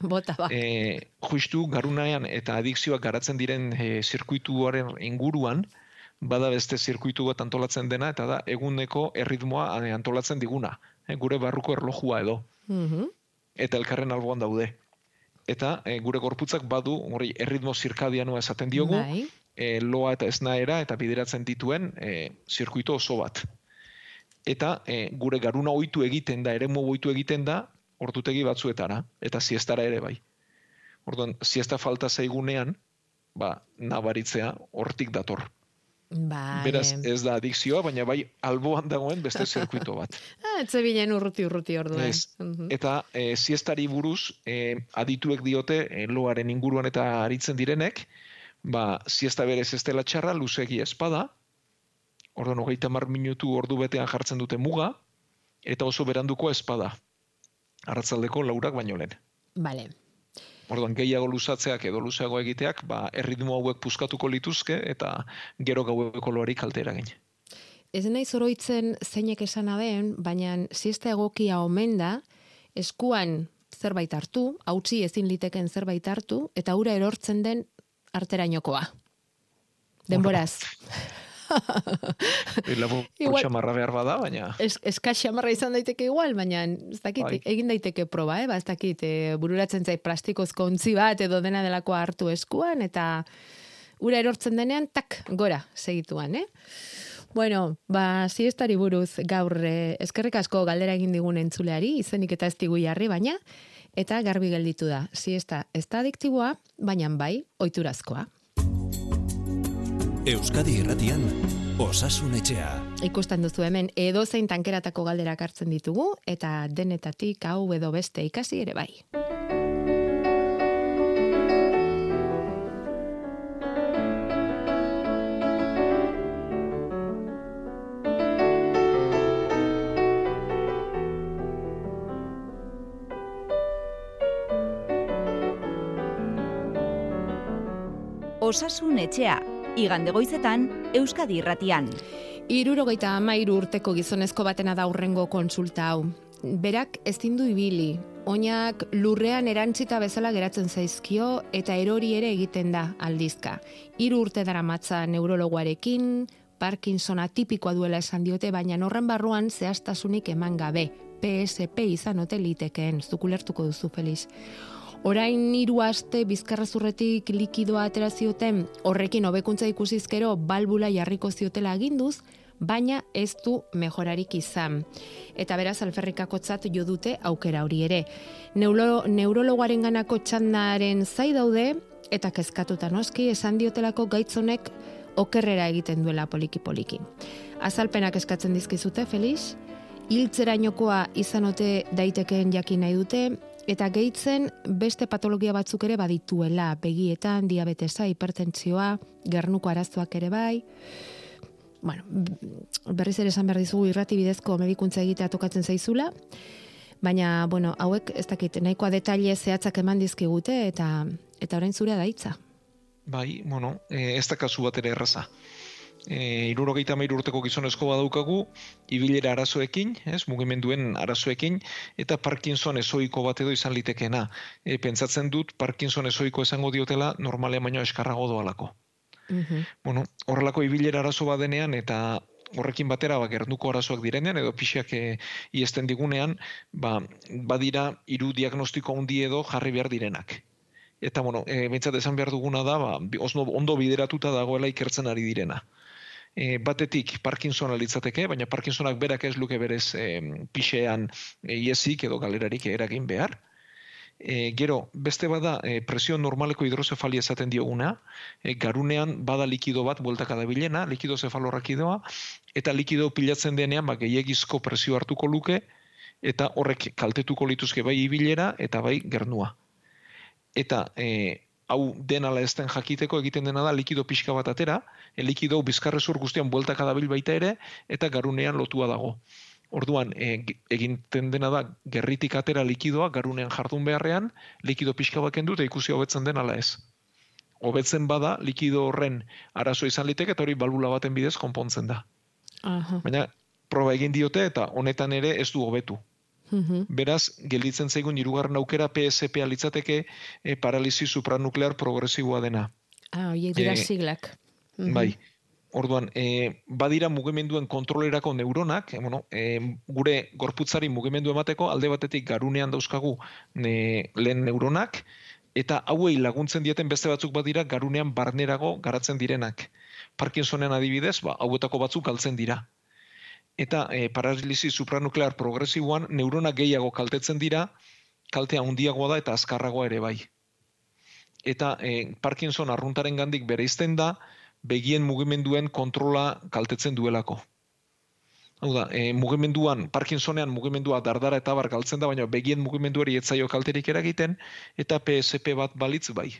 Bota, ba. E, justu garunaean eta adikzioak garatzen diren e, zirkuituaren inguruan, bada beste zirkuitu bat antolatzen dena, eta da eguneko erritmoa e, antolatzen diguna. E, gure barruko erlojua edo. Mhm. Eta elkarren alboan daude. Eta e, gure gorputzak badu, hori erritmo zirkadianoa esaten diogu, Bai. e, loa eta esnaera eta bideratzen dituen e, zirkuito oso bat. Eta e, gure garuna ohitu egiten da, eremu ohitu egiten da, ordutegi batzuetara, eta siestara ere bai. Orduan, siesta falta zaigunean, ba, nabaritzea hortik dator. Vale. Beraz, ez da adikzioa, baina bai alboan dagoen beste zirkuito bat. Ah, etze bilen urruti urruti orduen. Ez. Mhm. Eta e, siestari buruz, e, adituek diote, e, loaren inguruan eta aritzen direnek, ba, siesta berez ez dela txarra, luzegi espada, orduan hogeita mar minutu ordu betean jartzen dute muga, eta oso beranduko espada. Arratzaldeko laurak baino lehen. Vale. Orduan gehiago luzatzeak edo luzeago egiteak, ba, erritmo hauek puskatuko lituzke eta gero gaueko loari kalte eragin. Ez naiz oroitzen zeinek esana den, baina siesta egokia omen da, eskuan zerbait hartu, hautsi ezin liteken zerbait hartu, eta ura erortzen den arterainokoa. Denboraz. Labur Igual- xamarra behar bada, baina... Es, eska xamarra izan daiteke igual, baina ez dakit, Bai. egin daiteke proba, eh? Ba, ez dakit, e, bururatzen zait plastikozko ontzi bat edo dena delako hartu eskuan, eta ura erortzen denean, tak, gora, segituan, eh? Bueno, ba, siestari buruz gaur eh, eskerrik asko galdera egin digun entzuleari, izenik eta ez digu jarri, baina, eta garbi gelditu da. Siesta ez da adiktiboa, baina bai, oiturazkoa. Euskadi Irratian Osasun Etxea. Ikusten duzu hemen edo zein tankeratako galderak hartzen ditugu eta denetatik hau edo beste ikasi ere bai. Osasun etxea, igande goizetan Euskadi Irratian. Irurogeita amairu urteko gizonezko batena da hurrengo kontsulta hau. Berak ezin du ibili, oinak lurrean erantzita bezala geratzen zaizkio eta erori ere egiten da aldizka. Hiru urte daramatza neurologoarekin, Parkinsona tipikoa duela esan diote, baina horren barruan zehaztasunik eman gabe. PSP izan ote litekeen, zukulertuko duzu, Feliz. Orain hiru aste bizkarrezurretik likidoa atera zioten, horrekin hobekuntza ikusizkero balbula jarriko ziotela aginduz, baina ez du mejorarik izan. Eta beraz alferrikakotzat jo dute aukera hori ere. Neulo, neurologoaren ganako txandaren zai daude, eta kezkatuta noski esan diotelako gaitzonek okerrera egiten duela poliki-poliki. Azalpenak eskatzen dizkizute, Felix? Hiltzerainokoa izan ote daitekeen jakin nahi dute, eta gehitzen beste patologia batzuk ere badituela, begietan, diabetesa, hipertentsioa, gernuko arazoak ere bai. Bueno, berriz ere esan behar dizugu irrati bidezko medikuntza egitea tokatzen zaizula, baina, bueno, hauek ez dakit, nahikoa detaile zehatzak eman dizkigute, eta eta orain zurea da hitza. Bai, bueno, e, ez da kasu bat ere erraza. E, irurogeita mairu urteko gizonezko badaukagu, ibilera arazoekin, ez, mugimenduen arazoekin, eta Parkinson ezoiko bat edo izan litekeena. E, pentsatzen dut, Parkinson ezoiko esango diotela, normalean baino eskarrago doalako. Bueno, horrelako ibilera arazo badenean eta horrekin batera ba, gernuko arazoak direnean edo pixak e, iesten digunean, ba, badira hiru diagnostiko handi edo jarri behar direnak. Eta, bueno, e, bintzat esan behar duguna da, ba, oso ondo bideratuta dagoela ikertzen ari direna. E, batetik Parkinsona litzateke, baina Parkinsonak berak ez luke berez e, pixean iesik edo galerarik eragin behar. E, gero, beste bada e, presio normaleko hidrozefalia esaten dioguna, e, garunean bada likido bat bueltaka dabilena, likido zefalorrakidoa, eta likido pilatzen denean ba, gehiagizko presio hartuko luke, eta horrek kaltetuko lituzke bai ibilera eta bai gernua. Eta e, hau denala ez den jakiteko egiten dena da likido pixka bat atera, e, likido bizkarrezur guztian bueltaka dabil baita ere, eta garunean lotua dago. Orduan, e, egiten dena da gerritik atera likidoa garunean jardun beharrean, likido pixka bat kendu eta ikusi hobetzen den ala ez. Hobetzen bada, likido horren arazo izan liteke eta hori balbula baten bidez konpontzen da. Aha. Baina proba egin diote eta honetan ere ez du hobetu. Mhm. Beraz, gelditzen zaigun hirugarren aukera PSP litzateke e, paralisi supranuklear progresiboa dena. Ah, horiek dira Eh, siglak. Mhm. Bai. Orduan, e, badira mugimenduen kontrolerako neuronak, e, bueno, e, gure gorputzari mugimendu emateko alde batetik garunean dauzkagu ne, lehen neuronak, eta hauei laguntzen dieten beste batzuk badira garunean barnerago garatzen direnak. Parkinsonen adibidez, ba, hauetako batzuk galtzen dira. Eta e, paralisi supranuklear progresiboan neuronak gehiago kaltetzen dira, kaltea handiagoa da eta azkarragoa ere bai. Eta e, Parkinson arruntaren gandik bereizten da, begien mugimenduen kontrola kaltetzen duelako. Hau da, e, mugimenduan, Parkinsonean mugimendua dardara eta bar galtzen da, baina begien mugimenduari etzaio kalterik eragiten, eta PSP bat balitz bai.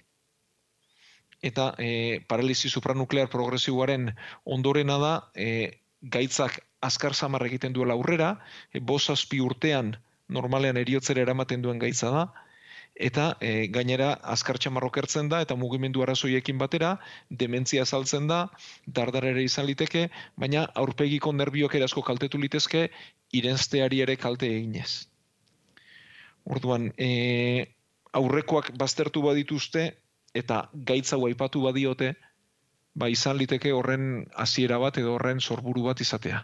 Eta e, paralisi supranuklear progresiboaren ondorena da, e, gaitzak azkar samar egiten duela aurrera, e, bosazpi urtean normalean eriotzera eramaten duen gaitza da, eta e, gainera azkar txamarrokertzen da eta mugimendu arazoiekin batera dementzia azaltzen da, dardar ere izan liteke, baina aurpegiko nerbioak ere asko kaltetu litezke irenzteari ere kalte eginez. Orduan, e, aurrekoak baztertu badituzte eta gaitza aipatu badiote, ba izan liteke horren hasiera bat edo horren sorburu bat izatea.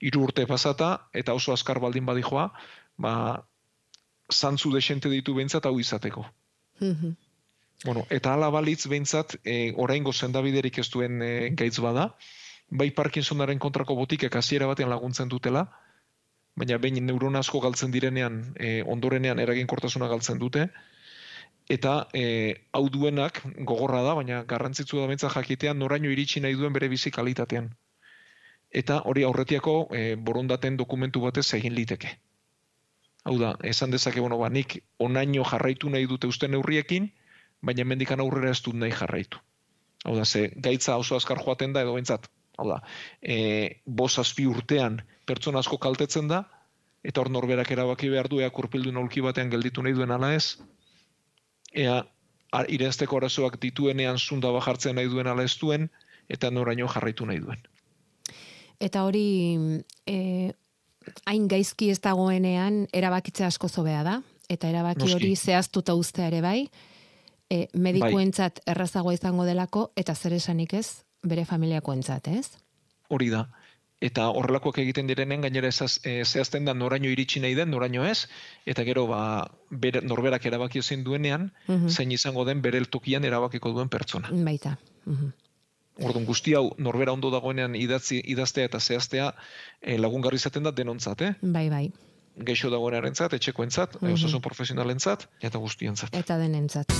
Hiru urte pasata eta oso azkar baldin badijoa, ba zantzu desente ditu behintzat hau izateko. Bueno, eta ala balitz behintzat, e, oraingo zendabiderik ez duen e, gaitz bada, bai Parkinsonaren kontrako botikek hasiera batean laguntzen dutela, baina behin neurona asko galtzen direnean, e, ondorenean eraginkortasuna galtzen dute, eta e, hau duenak gogorra da, baina garrantzitsu da bentsa jakitean noraino iritsi nahi duen bere bizi kalitatean. Eta hori aurretiako e, borondaten dokumentu batez egin liteke. Hau da, esan dezake, bueno, ba, nik onaino jarraitu nahi dute uste neurriekin, baina mendikan aurrera ez dut nahi jarraitu. Hau da, ze gaitza oso azkar joaten da, edo bentsat, hau da, e, bos azpi urtean pertsona asko kaltetzen da, eta hor norberak erabaki behar du, ea kurpildu nolki batean gelditu nahi duen ala ez, ea irenzteko arazoak dituenean zunda bajartzen nahi duen ala ez duen, eta noraino jarraitu nahi duen. Eta hori, e, hain gaizki ez dagoenean, erabakitze asko zobea da, eta erabaki hori zehaztuta ustea ere bai, e, medikuentzat bai. errazagoa izango delako, eta zer esanik ez, bere familiakoentzat, ez? Hori da. Eta horrelakoak egiten direnen gainera ez e, zehazten da noraino iritsi nahi den, noraino ez, eta gero ba, bere, norberak erabaki ezin duenean, mm zein izango den bere tokian erabakiko duen pertsona. Baita. Mm Orduan guzti hau norbera ondo dagoenean idatzi idaztea eta zehaztea e, lagungarri izaten da denontzat, eh? Bai, bai. Geixo dagoenarentzat, etxekoentzat, mm -hmm. osasun profesionalentzat eta guztientzat. Eta denentzat.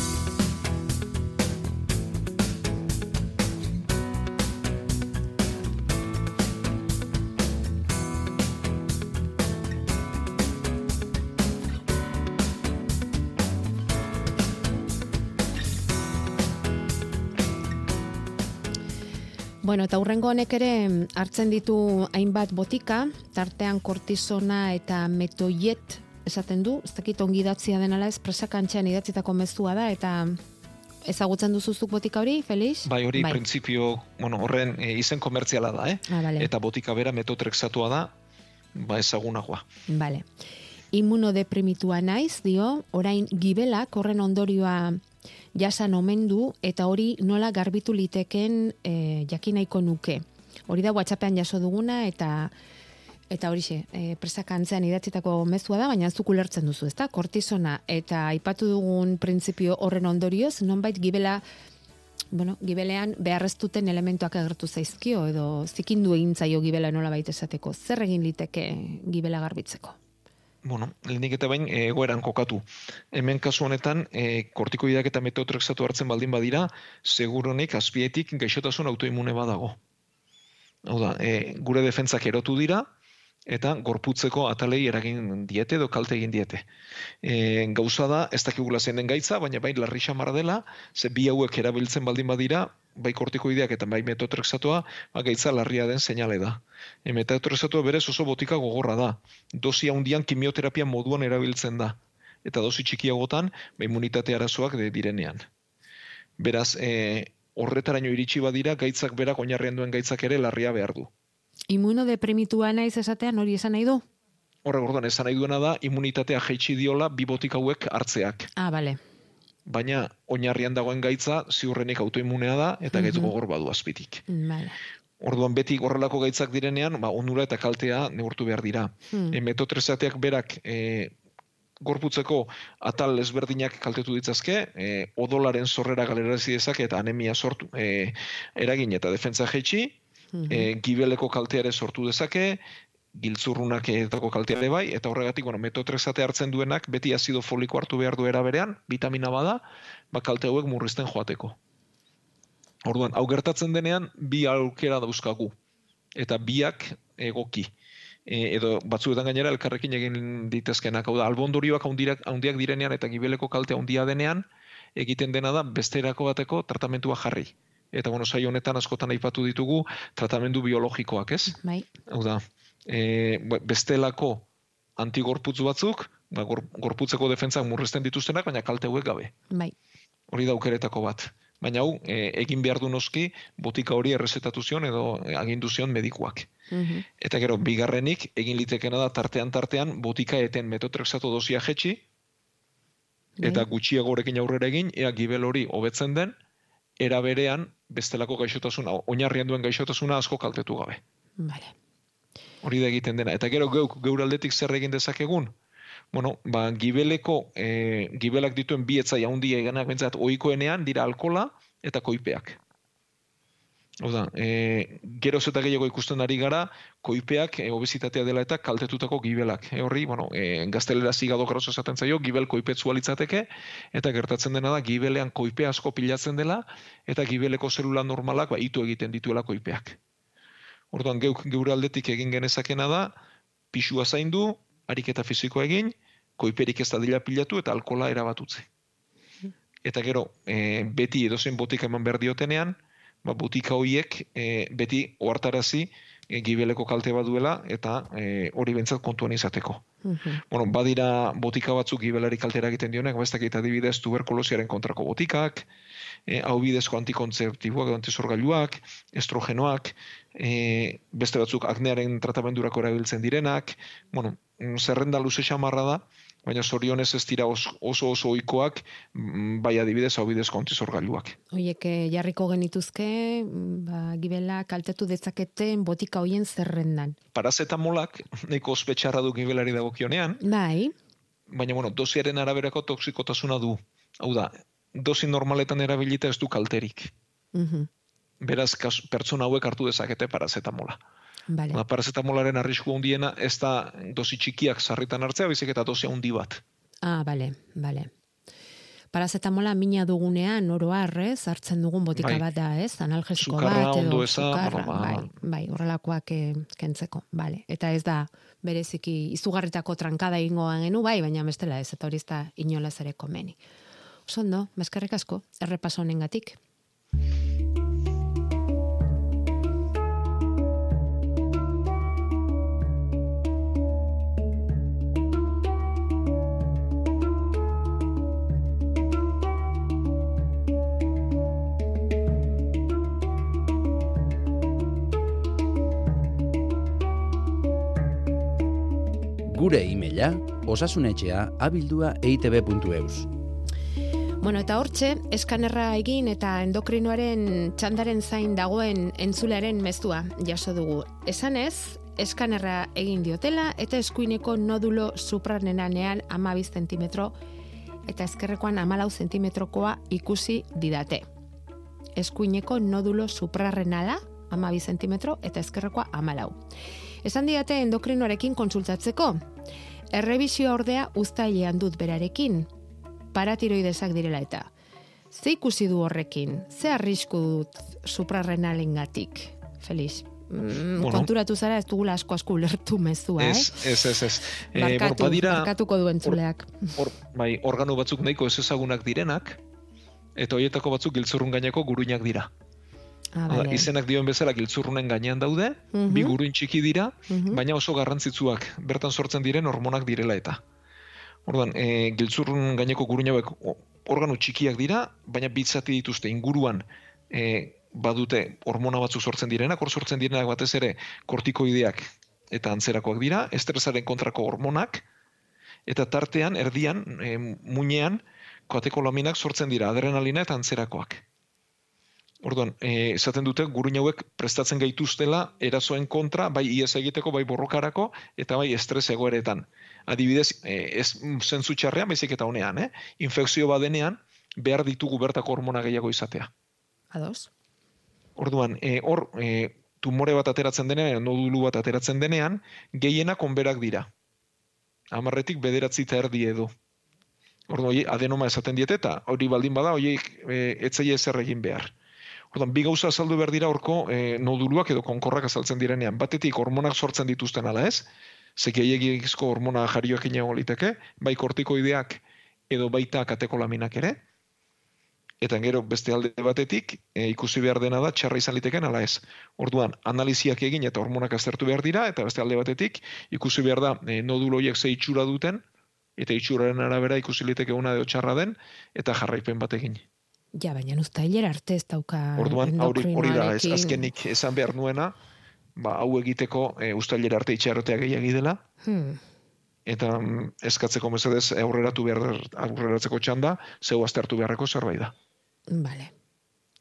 Eta hurrengo honek ere hartzen ditu hainbat botika, tartean kortisona eta metoiet esaten du, ez dakit ongi idatzia denala ez, presakantxean idatzitako mezua da, eta ezagutzen duzuzuk botika hori, Felix? Bai, hori bai. printzipio, bueno, horren e, izen komertziala da, eh? Ah, vale. Eta botika bera metotrexatua da, ba ezagunagoa. Vale. Imunodeprimitua naiz, dio, orain gibelak horren ondorioa jasan omen du eta hori nola garbitu liteken e, jakinaiko nuke. Hori da WhatsAppean jaso duguna eta eta horixe, e, presak antzean idatzitako mezua da, baina zuk ulertzen duzu, ezta? Kortisona eta aipatu dugun printzipio horren ondorioz, nonbait gibela Bueno, gibelean beharreztuten elementuak agertu zaizkio edo zikindu egin zaio gibela nola baita esateko. Zer egin liteke gibela garbitzeko? Bueno, lehenik eta bain eh, egoeran kokatu. Hemen kasu honetan, e, kortikoidak eta metotrexatu hartzen baldin badira, seguronik azpietik gaixotasun autoimune badago. Hau da, e, gure defentzak erotu dira, eta gorputzeko atalei eragin diete edo kalte egin diete. E, gauza da, ez dakigula zein den gaitza, baina bai larri xamara dela, ze bi hauek erabiltzen baldin badira, bai kortikoideak eta bai metotrexatoa, ba, gaitza larria den seinale da. E, metotrexatoa berez oso botika gogorra da. Dosia handian kimioterapia moduan erabiltzen da. Eta dosi txikiagotan, ba, immunitate arazoak de direnean. Beraz, e, horretaraino iritsi badira, gaitzak berak oinarrian duen gaitzak ere larria behar du. Imunodeprimitua naiz esatean hori esan nahi du? Horre, gordan, esan nahi duena da, immunitatea jaitsi diola bi botik hauek hartzeak. Ah, bale baina oinarrian dagoen gaitza ziurrenik autoimunea da eta gaitz mhm. gogor badu azpitik. Vale. Orduan beti horrelako gaitzak direnean, ba onura eta kaltea neurtu behar dira. Hmm. E, metotrezateak berak e, gorputzeko atal ezberdinak kaltetu ditzazke, e, odolaren sorrera galerazi dezake eta anemia sortu e, eragin eta defentsa jaitsi, hmm. e, gibeleko kalteare sortu dezake, giltzurrunak etako kaltea bai, eta horregatik, bueno, metotrexate hartzen duenak, beti azido foliko hartu behar duera berean, vitamina bada, ba kalte hauek murrizten joateko. Orduan, hau gertatzen denean, bi aukera dauzkagu. Eta biak egoki. E, edo batzuetan gainera elkarrekin egin ditezkenak. Hau da, albondorioak handiak direnean eta gibeleko kalte handia denean, egiten dena da besterako bateko tratamentua jarri. Eta bueno, sai honetan askotan aipatu ditugu tratamendu biologikoak, ez? Bai. Hau da, e, bestelako antigorputz batzuk, ba, gorputzeko defentzak murrizten dituztenak, baina kalte hauek gabe. Bai. Hori daukeretako bat. Baina hau, e, egin behar du noski, botika hori errezetatu zion edo agindu zion medikuak. Mhm. Eta gero, bigarrenik, egin litekena da tartean-tartean, botika eten metotrexato dosia jetxi, bai. eta gutxiago horrekin aurrera egin, ea gibel hori hobetzen den, era berean bestelako gaixotasuna, oinarrian duen gaixotasuna asko kaltetu gabe. Vale. Hori da egiten dena. Eta gero geuk geur aldetik zer egin dezakegun? Bueno, ba, gibeleko, e, gibelak dituen bi etzai handia eganak bentzat ohikoenean dira alkola eta koipeak. Hau da, e, geroz eta gehiago ikusten ari gara, koipeak e, obesitatea dela eta kaltetutako gibelak. E, horri, bueno, e, gaztelera zigado grosso esaten zaio, gibel koipetzu litzateke, eta gertatzen dena da, gibelean koipe asko pilatzen dela, eta gibeleko zelula normalak ba, itu egiten dituela koipeak. Orduan, geuk geure aldetik egin genezakena da, pisua zaindu, ariketa fizikoa egin, koiperik ez da dila pilatu eta alkola erabatutze. Eta gero, e, beti edozein botika eman behar diotenean, ba, botika horiek e, beti ohartarazi e, gibeleko kalte baduela eta e, hori bentsat kontuan izateko. Bueno, badira botika batzuk gibelari kaltera egiten dionek, bestak eta adibidez tuberkulosiaren kontrako botikak, e, hau bidezko antikontzeptiboak, antizorgailuak, estrogenoak, e, beste batzuk aknearen tratamendurako erabiltzen direnak, bueno, zerrenda luze xamarra da, baina zorionez ez dira oso oso ohikoak mm, bai adibidez hau bidezko antizorgailuak. Oiek eh, jarriko genituzke, mm, ba, gibela kaltetu dezaketen botika hoien zerrendan. Parazetamolak neko ospetxarra du gibelari dagokionean. Bai. Baina bueno, dosiaren araberako toksikotasuna du. Hau da, dosi normaletan erabilita ez du kalterik. Mhm. Beraz, pertsona hauek hartu dezakete parazetamola. Vale. Ba, parazetamolaren arrisku handiena ez da dosi txikiak sarritan hartzea, bizik eta dosi handi bat. Ah, bale, bale. Parazetamola mina dugunean oro harrez, hartzen dugun botika Bai. bat da, ez? Analgesiko bat, edo eza, sukarra, bueno, ba- bai, bai, horrelakoak eh, kentzeko, bale. Eta ez da, bereziki, izugarritako trankada ingoan genu, bai, baina bestela ez, eta hori ez da inolaz ere komeni. Osondo, bezkarrik asko, errepaso honengatik. Gure e-maila osasunetxea abildua eitb.eus. Bueno, eta hortxe, eskanerra egin eta endokrinoaren txandaren zain dagoen entzulearen mezua jaso dugu. Esan ez, eskanerra egin diotela eta eskuineko nodulo supranenanean amabiz zentimetro eta ezkerrekoan amalau zentimetrokoa ikusi didate. Eskuineko nodulo suprarrenala amabiz zentimetro eta ezkerrekoa amalau. Esan diate endokrinoarekin konsultatzeko. Errebizioa ordea uztailean dut berarekin, paratiroidesak direla eta. Ze ikusi du horrekin? Ze arrisku dut suprarrenalengatik? Felix, mm, Bueno. konturatu zara ez dugula asko asko ulertu mezua, Ez, eh? ez, ez, ez. Eh, Barkatu, bor, badira, barkatuko du entzuleak. hor, bai, organo batzuk nahiko ez ezagunak direnak, eta horietako batzuk giltzurrun gaineko guruinak dira. Ah, bale. izenak dioen bezala giltzurrunen gainean daude, Mhm. bi guruin txiki dira, Mhm. baina oso garrantzitsuak bertan sortzen diren hormonak direla eta. Orduan, e, giltzurrun gaineko guruin hauek organo txikiak dira, baina bitzati dituzte inguruan e, badute hormona batzuk sortzen direnak, hor sortzen direnak batez ere kortikoideak eta antzerakoak dira, estresaren kontrako hormonak, eta tartean, erdian, e, muinean, katekolaminak sortzen dira, adrenalina eta antzerakoak. Orduan, eh, esaten dute guruin hauek prestatzen gaituztela erasoen kontra, bai ies egiteko, bai borrokarako, eta bai estres egoeretan. Adibidez, eh, ez zentzu txarrean, baizik eta honean, eh? infekzio badenean, behar ditugu bertako hormona gehiago izatea. Ados? Orduan, eh, hor, eh, tumore bat ateratzen denean, nodulu bat ateratzen denean, gehienak onberak dira. Amarretik bederatzi eta erdi edo. Orduan, hori adenoma esaten diete eta hori baldin bada, horiek e, etzai ezer egin behar. Orduan, bi gauza azaldu behar dira horko e, noduluak edo konkorrak azaltzen direnean. Batetik hormonak sortzen dituzten ala ez, ze gehiagizko hormona jarioak inago liteke, bai kortikoideak edo baita katekolaminak ere, eta gero beste alde batetik e, ikusi behar dena da txarra izan liteken ala ez. Orduan, analiziak egin eta hormonak aztertu behar dira, eta beste alde batetik ikusi behar da e, nodulo horiek ze itxura duten, eta itxuraren arabera ikusi liteke una edo txarra den, eta jarraipen bat egin. Ja, baina uztailera arte ez dauka Orduan, hori, hori da, ez azkenik esan behar nuena, ba, hau egiteko e, ustailera arte itxarrotea gehiagi dela, Hmm. eta mm, eskatzeko mesedez aurreratu behar aurreratzeko txanda, zeu aztertu beharreko zerbait da. Vale.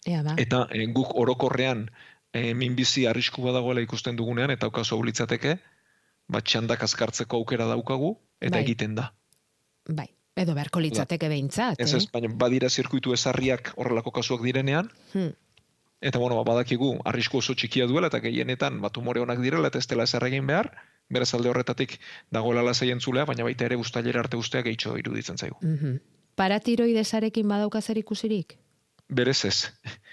Ea ba. Eta e, guk orokorrean e, minbizi arrisku badagoela ikusten dugunean, eta okaso litzateke, bat txandak azkartzeko aukera daukagu, eta Bai. egiten da. Bai, edo beharko litzateke behintzat, Ez eh? ez, baina badira zirkuitu ezarriak horrelako kasuak direnean, Hmm. eta bueno, ba, badakigu arrisku oso txikia duela, eta gehienetan bat tumore onak direla, eta ez dela ezer egin behar, beraz alde horretatik dagoela lasai entzulea, baina baita ere ustailera arte ustea gehitxo iruditzen zaigu. Mhm. Paratiroidesarekin badauka zer ikusirik? Berez ez.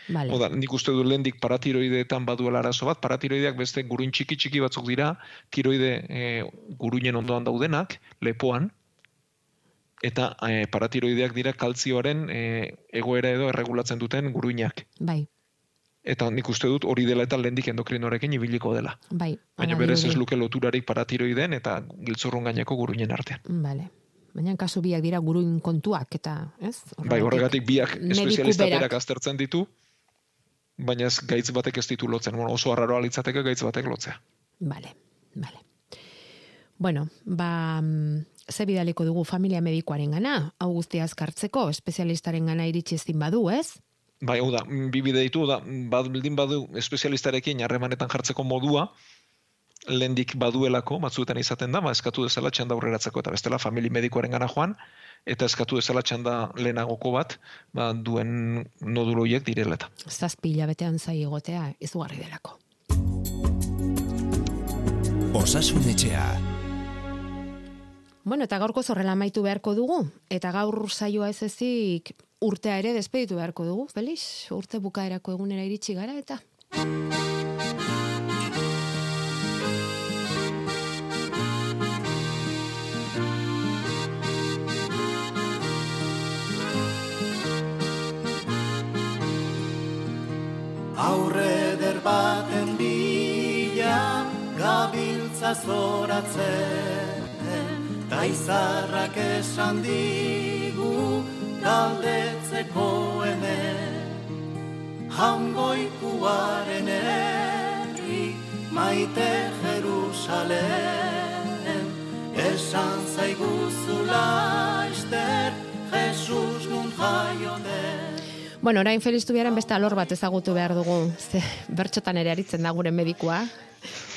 Vale. Oda, nik uste du lehendik paratiroideetan baduela arazo bat, paratiroideak beste guruin txiki txiki batzuk dira, tiroide e, guruinen ondoan daudenak, lepoan, eta e, paratiroideak dira kaltzioaren e, egoera edo erregulatzen duten guruinak. Bai, Eta nik uste dut hori dela eta lehendik endokrinorekin ibiliko dela. bai. Baina berez ez luke loturarik paratiroiden eta giltzurrun gaineko guruinen artean. Vale. Baina kasu biak dira guruin kontuak eta, ez? Bai, horregatik biak espezialista berak. berak aztertzen ditu, baina ez gaitz batek ez ditu lotzen. Bueno, oso arraroa litzateke gaitz batek lotzea. Vale, vale. Bueno, ba, mm, ze bidaliko dugu familia medikoaren gana, hau guztia azkartzeko, espezialistaren gana iritsi ezin badu, ez? Bai, hau da, mm, bi bide ditu, da, bad, bildin badu espezialistarekin harremanetan jartzeko modua, lehendik baduelako, batzuetan izaten da, ba, eskatu dezala txanda aurreratzeko, eta bestela famili medikoaren gana joan, eta eskatu dezala txanda lehenagoko bat, ba, duen noduloiek direla eta. Zazpi hilabetean zai egotea izugarri delako. Osasun etxea. Bueno, eta gaurko zorrela amaitu beharko dugu, eta gaur saioa ez ezik urtea ere despeditu beharko dugu, Felix? Urte bukaerako egunera iritsi gara, eta... Aurre der baten bila gabiltza zoratzen Ta izarrak esan digu galdetzeko hemen Hangoikuaren herri maite Jerusalem. Esan zaiguzula ister Jesus nun jaio den. Bueno, orain Tubiaren beste alor bat ezagutu behar dugu, ze bertxotan ere aritzen da gure medikua.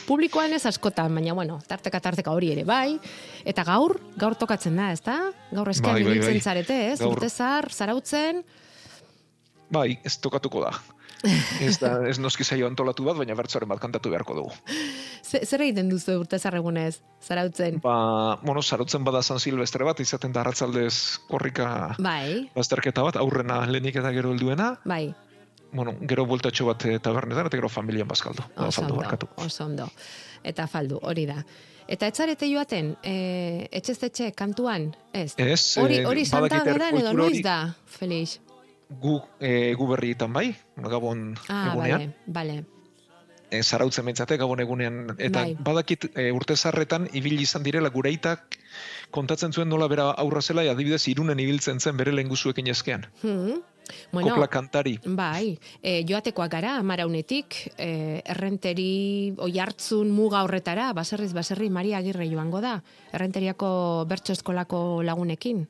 Publikoan ez askotan, baina bueno, tarteka tarteka hori ere bai. Eta gaur, gaur tokatzen da, ezta? Gaur eskean Bai, bai, bai. zarete, ez? Gaur- Urtezar, zarautzen, Bai, ez tokatuko da. ez da, ez noski zaio antolatu bat, baina bertzoren bat kantatu beharko dugu. ze, zer egiten duzu urtezar egunez, zarautzen? Ba, bueno, zarotzen bada San Silvestre bat, izaten da arratzaldez korrika Bai, bazterketa bat, aurrena lehenik eta gero helduena, bai, bueno, gero bueltatxo bat eh, tabernetan, eta gero familian bazkaldu. oso Bazkaldu ondo, barkatu. oso ondo. Eta faldu, hori da. Eta etzarete joaten, e, etxez etxe kantuan, ez? Ez, Hori, eh, hori santa gedan edo noiz da, Felix? Gu, e, gu berrietan bai, gabon Ah, egunean. bale, bale. e, zarautzen mentzate gabon egunean. Eta Bai. badakit e, urte zarretan ibili izan direla gure aitak kontatzen zuen nola bera aurra zela, adibidez irunen ibiltzen zen bere lehenguzuekin eskean. Hmm. Kopla kantari. Bai, e, joatekoak gara, amaraunetik, e, errenteri, oi hartzun muga horretara, baserriz baserri Maria Agirre joango da, errenteriako bertso eskolako lagunekin.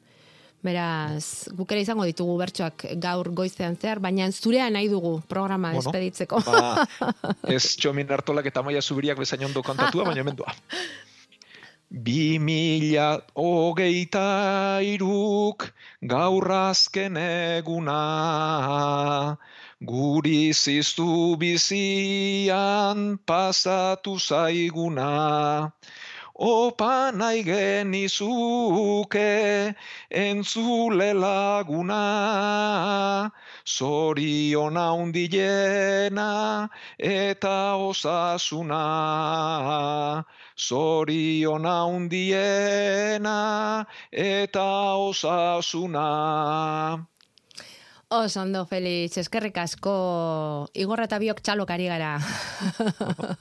Beraz, guk ere izango ditugu bertsoak gaur goizean zehar, baina zurea nahi dugu programa Bueno, despeditzeko. Ba, ez txomin hartolak eta maia zubiriak bezain ondo kantatua, baina mendua. Bi mila hogeita iruk gaur azken eguna, guri ziztu bizian pasatu zaiguna. Opa nahi genizuke entzule laguna, zoriona undiena eta osasuna. Zoriona undiena eta osasuna. Oso ondo, Felix, eskerrik asko, igorra eta biok txalokari gara.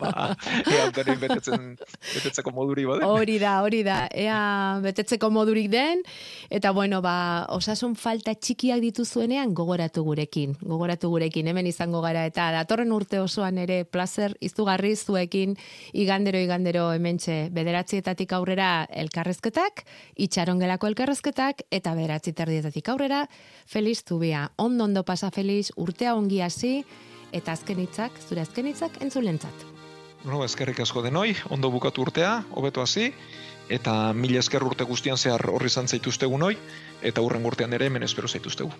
Ba, ea ondoren betetzen, betetzeko moduri bade. Hori da, hori da. Ea betetzeko modurik den, eta bueno, ba, osasun falta txikiak dituzuenean gogoratu gurekin. Gogoratu gurekin, hemen izango gara, eta datorren urte osoan ere placer izugarri zuekin igandero igandero hementxe bederatzietatik aurrera elkarrezketak, itxarongelako elkarrezketak, eta bederatzi terdietatik aurrera, Feliz Zubia. Ondo ondo pasa feliz, urtea ongi hasi eta azken hitzak, zure azken hitzak entzulentzat. Bueno, eskerrik asko denoi, ondo bukatu urtea, hobeto hasi eta mila esker urte guztian zehar horri izan zaituztegu noi eta hurren urtean ere hemen espero zaituztegu.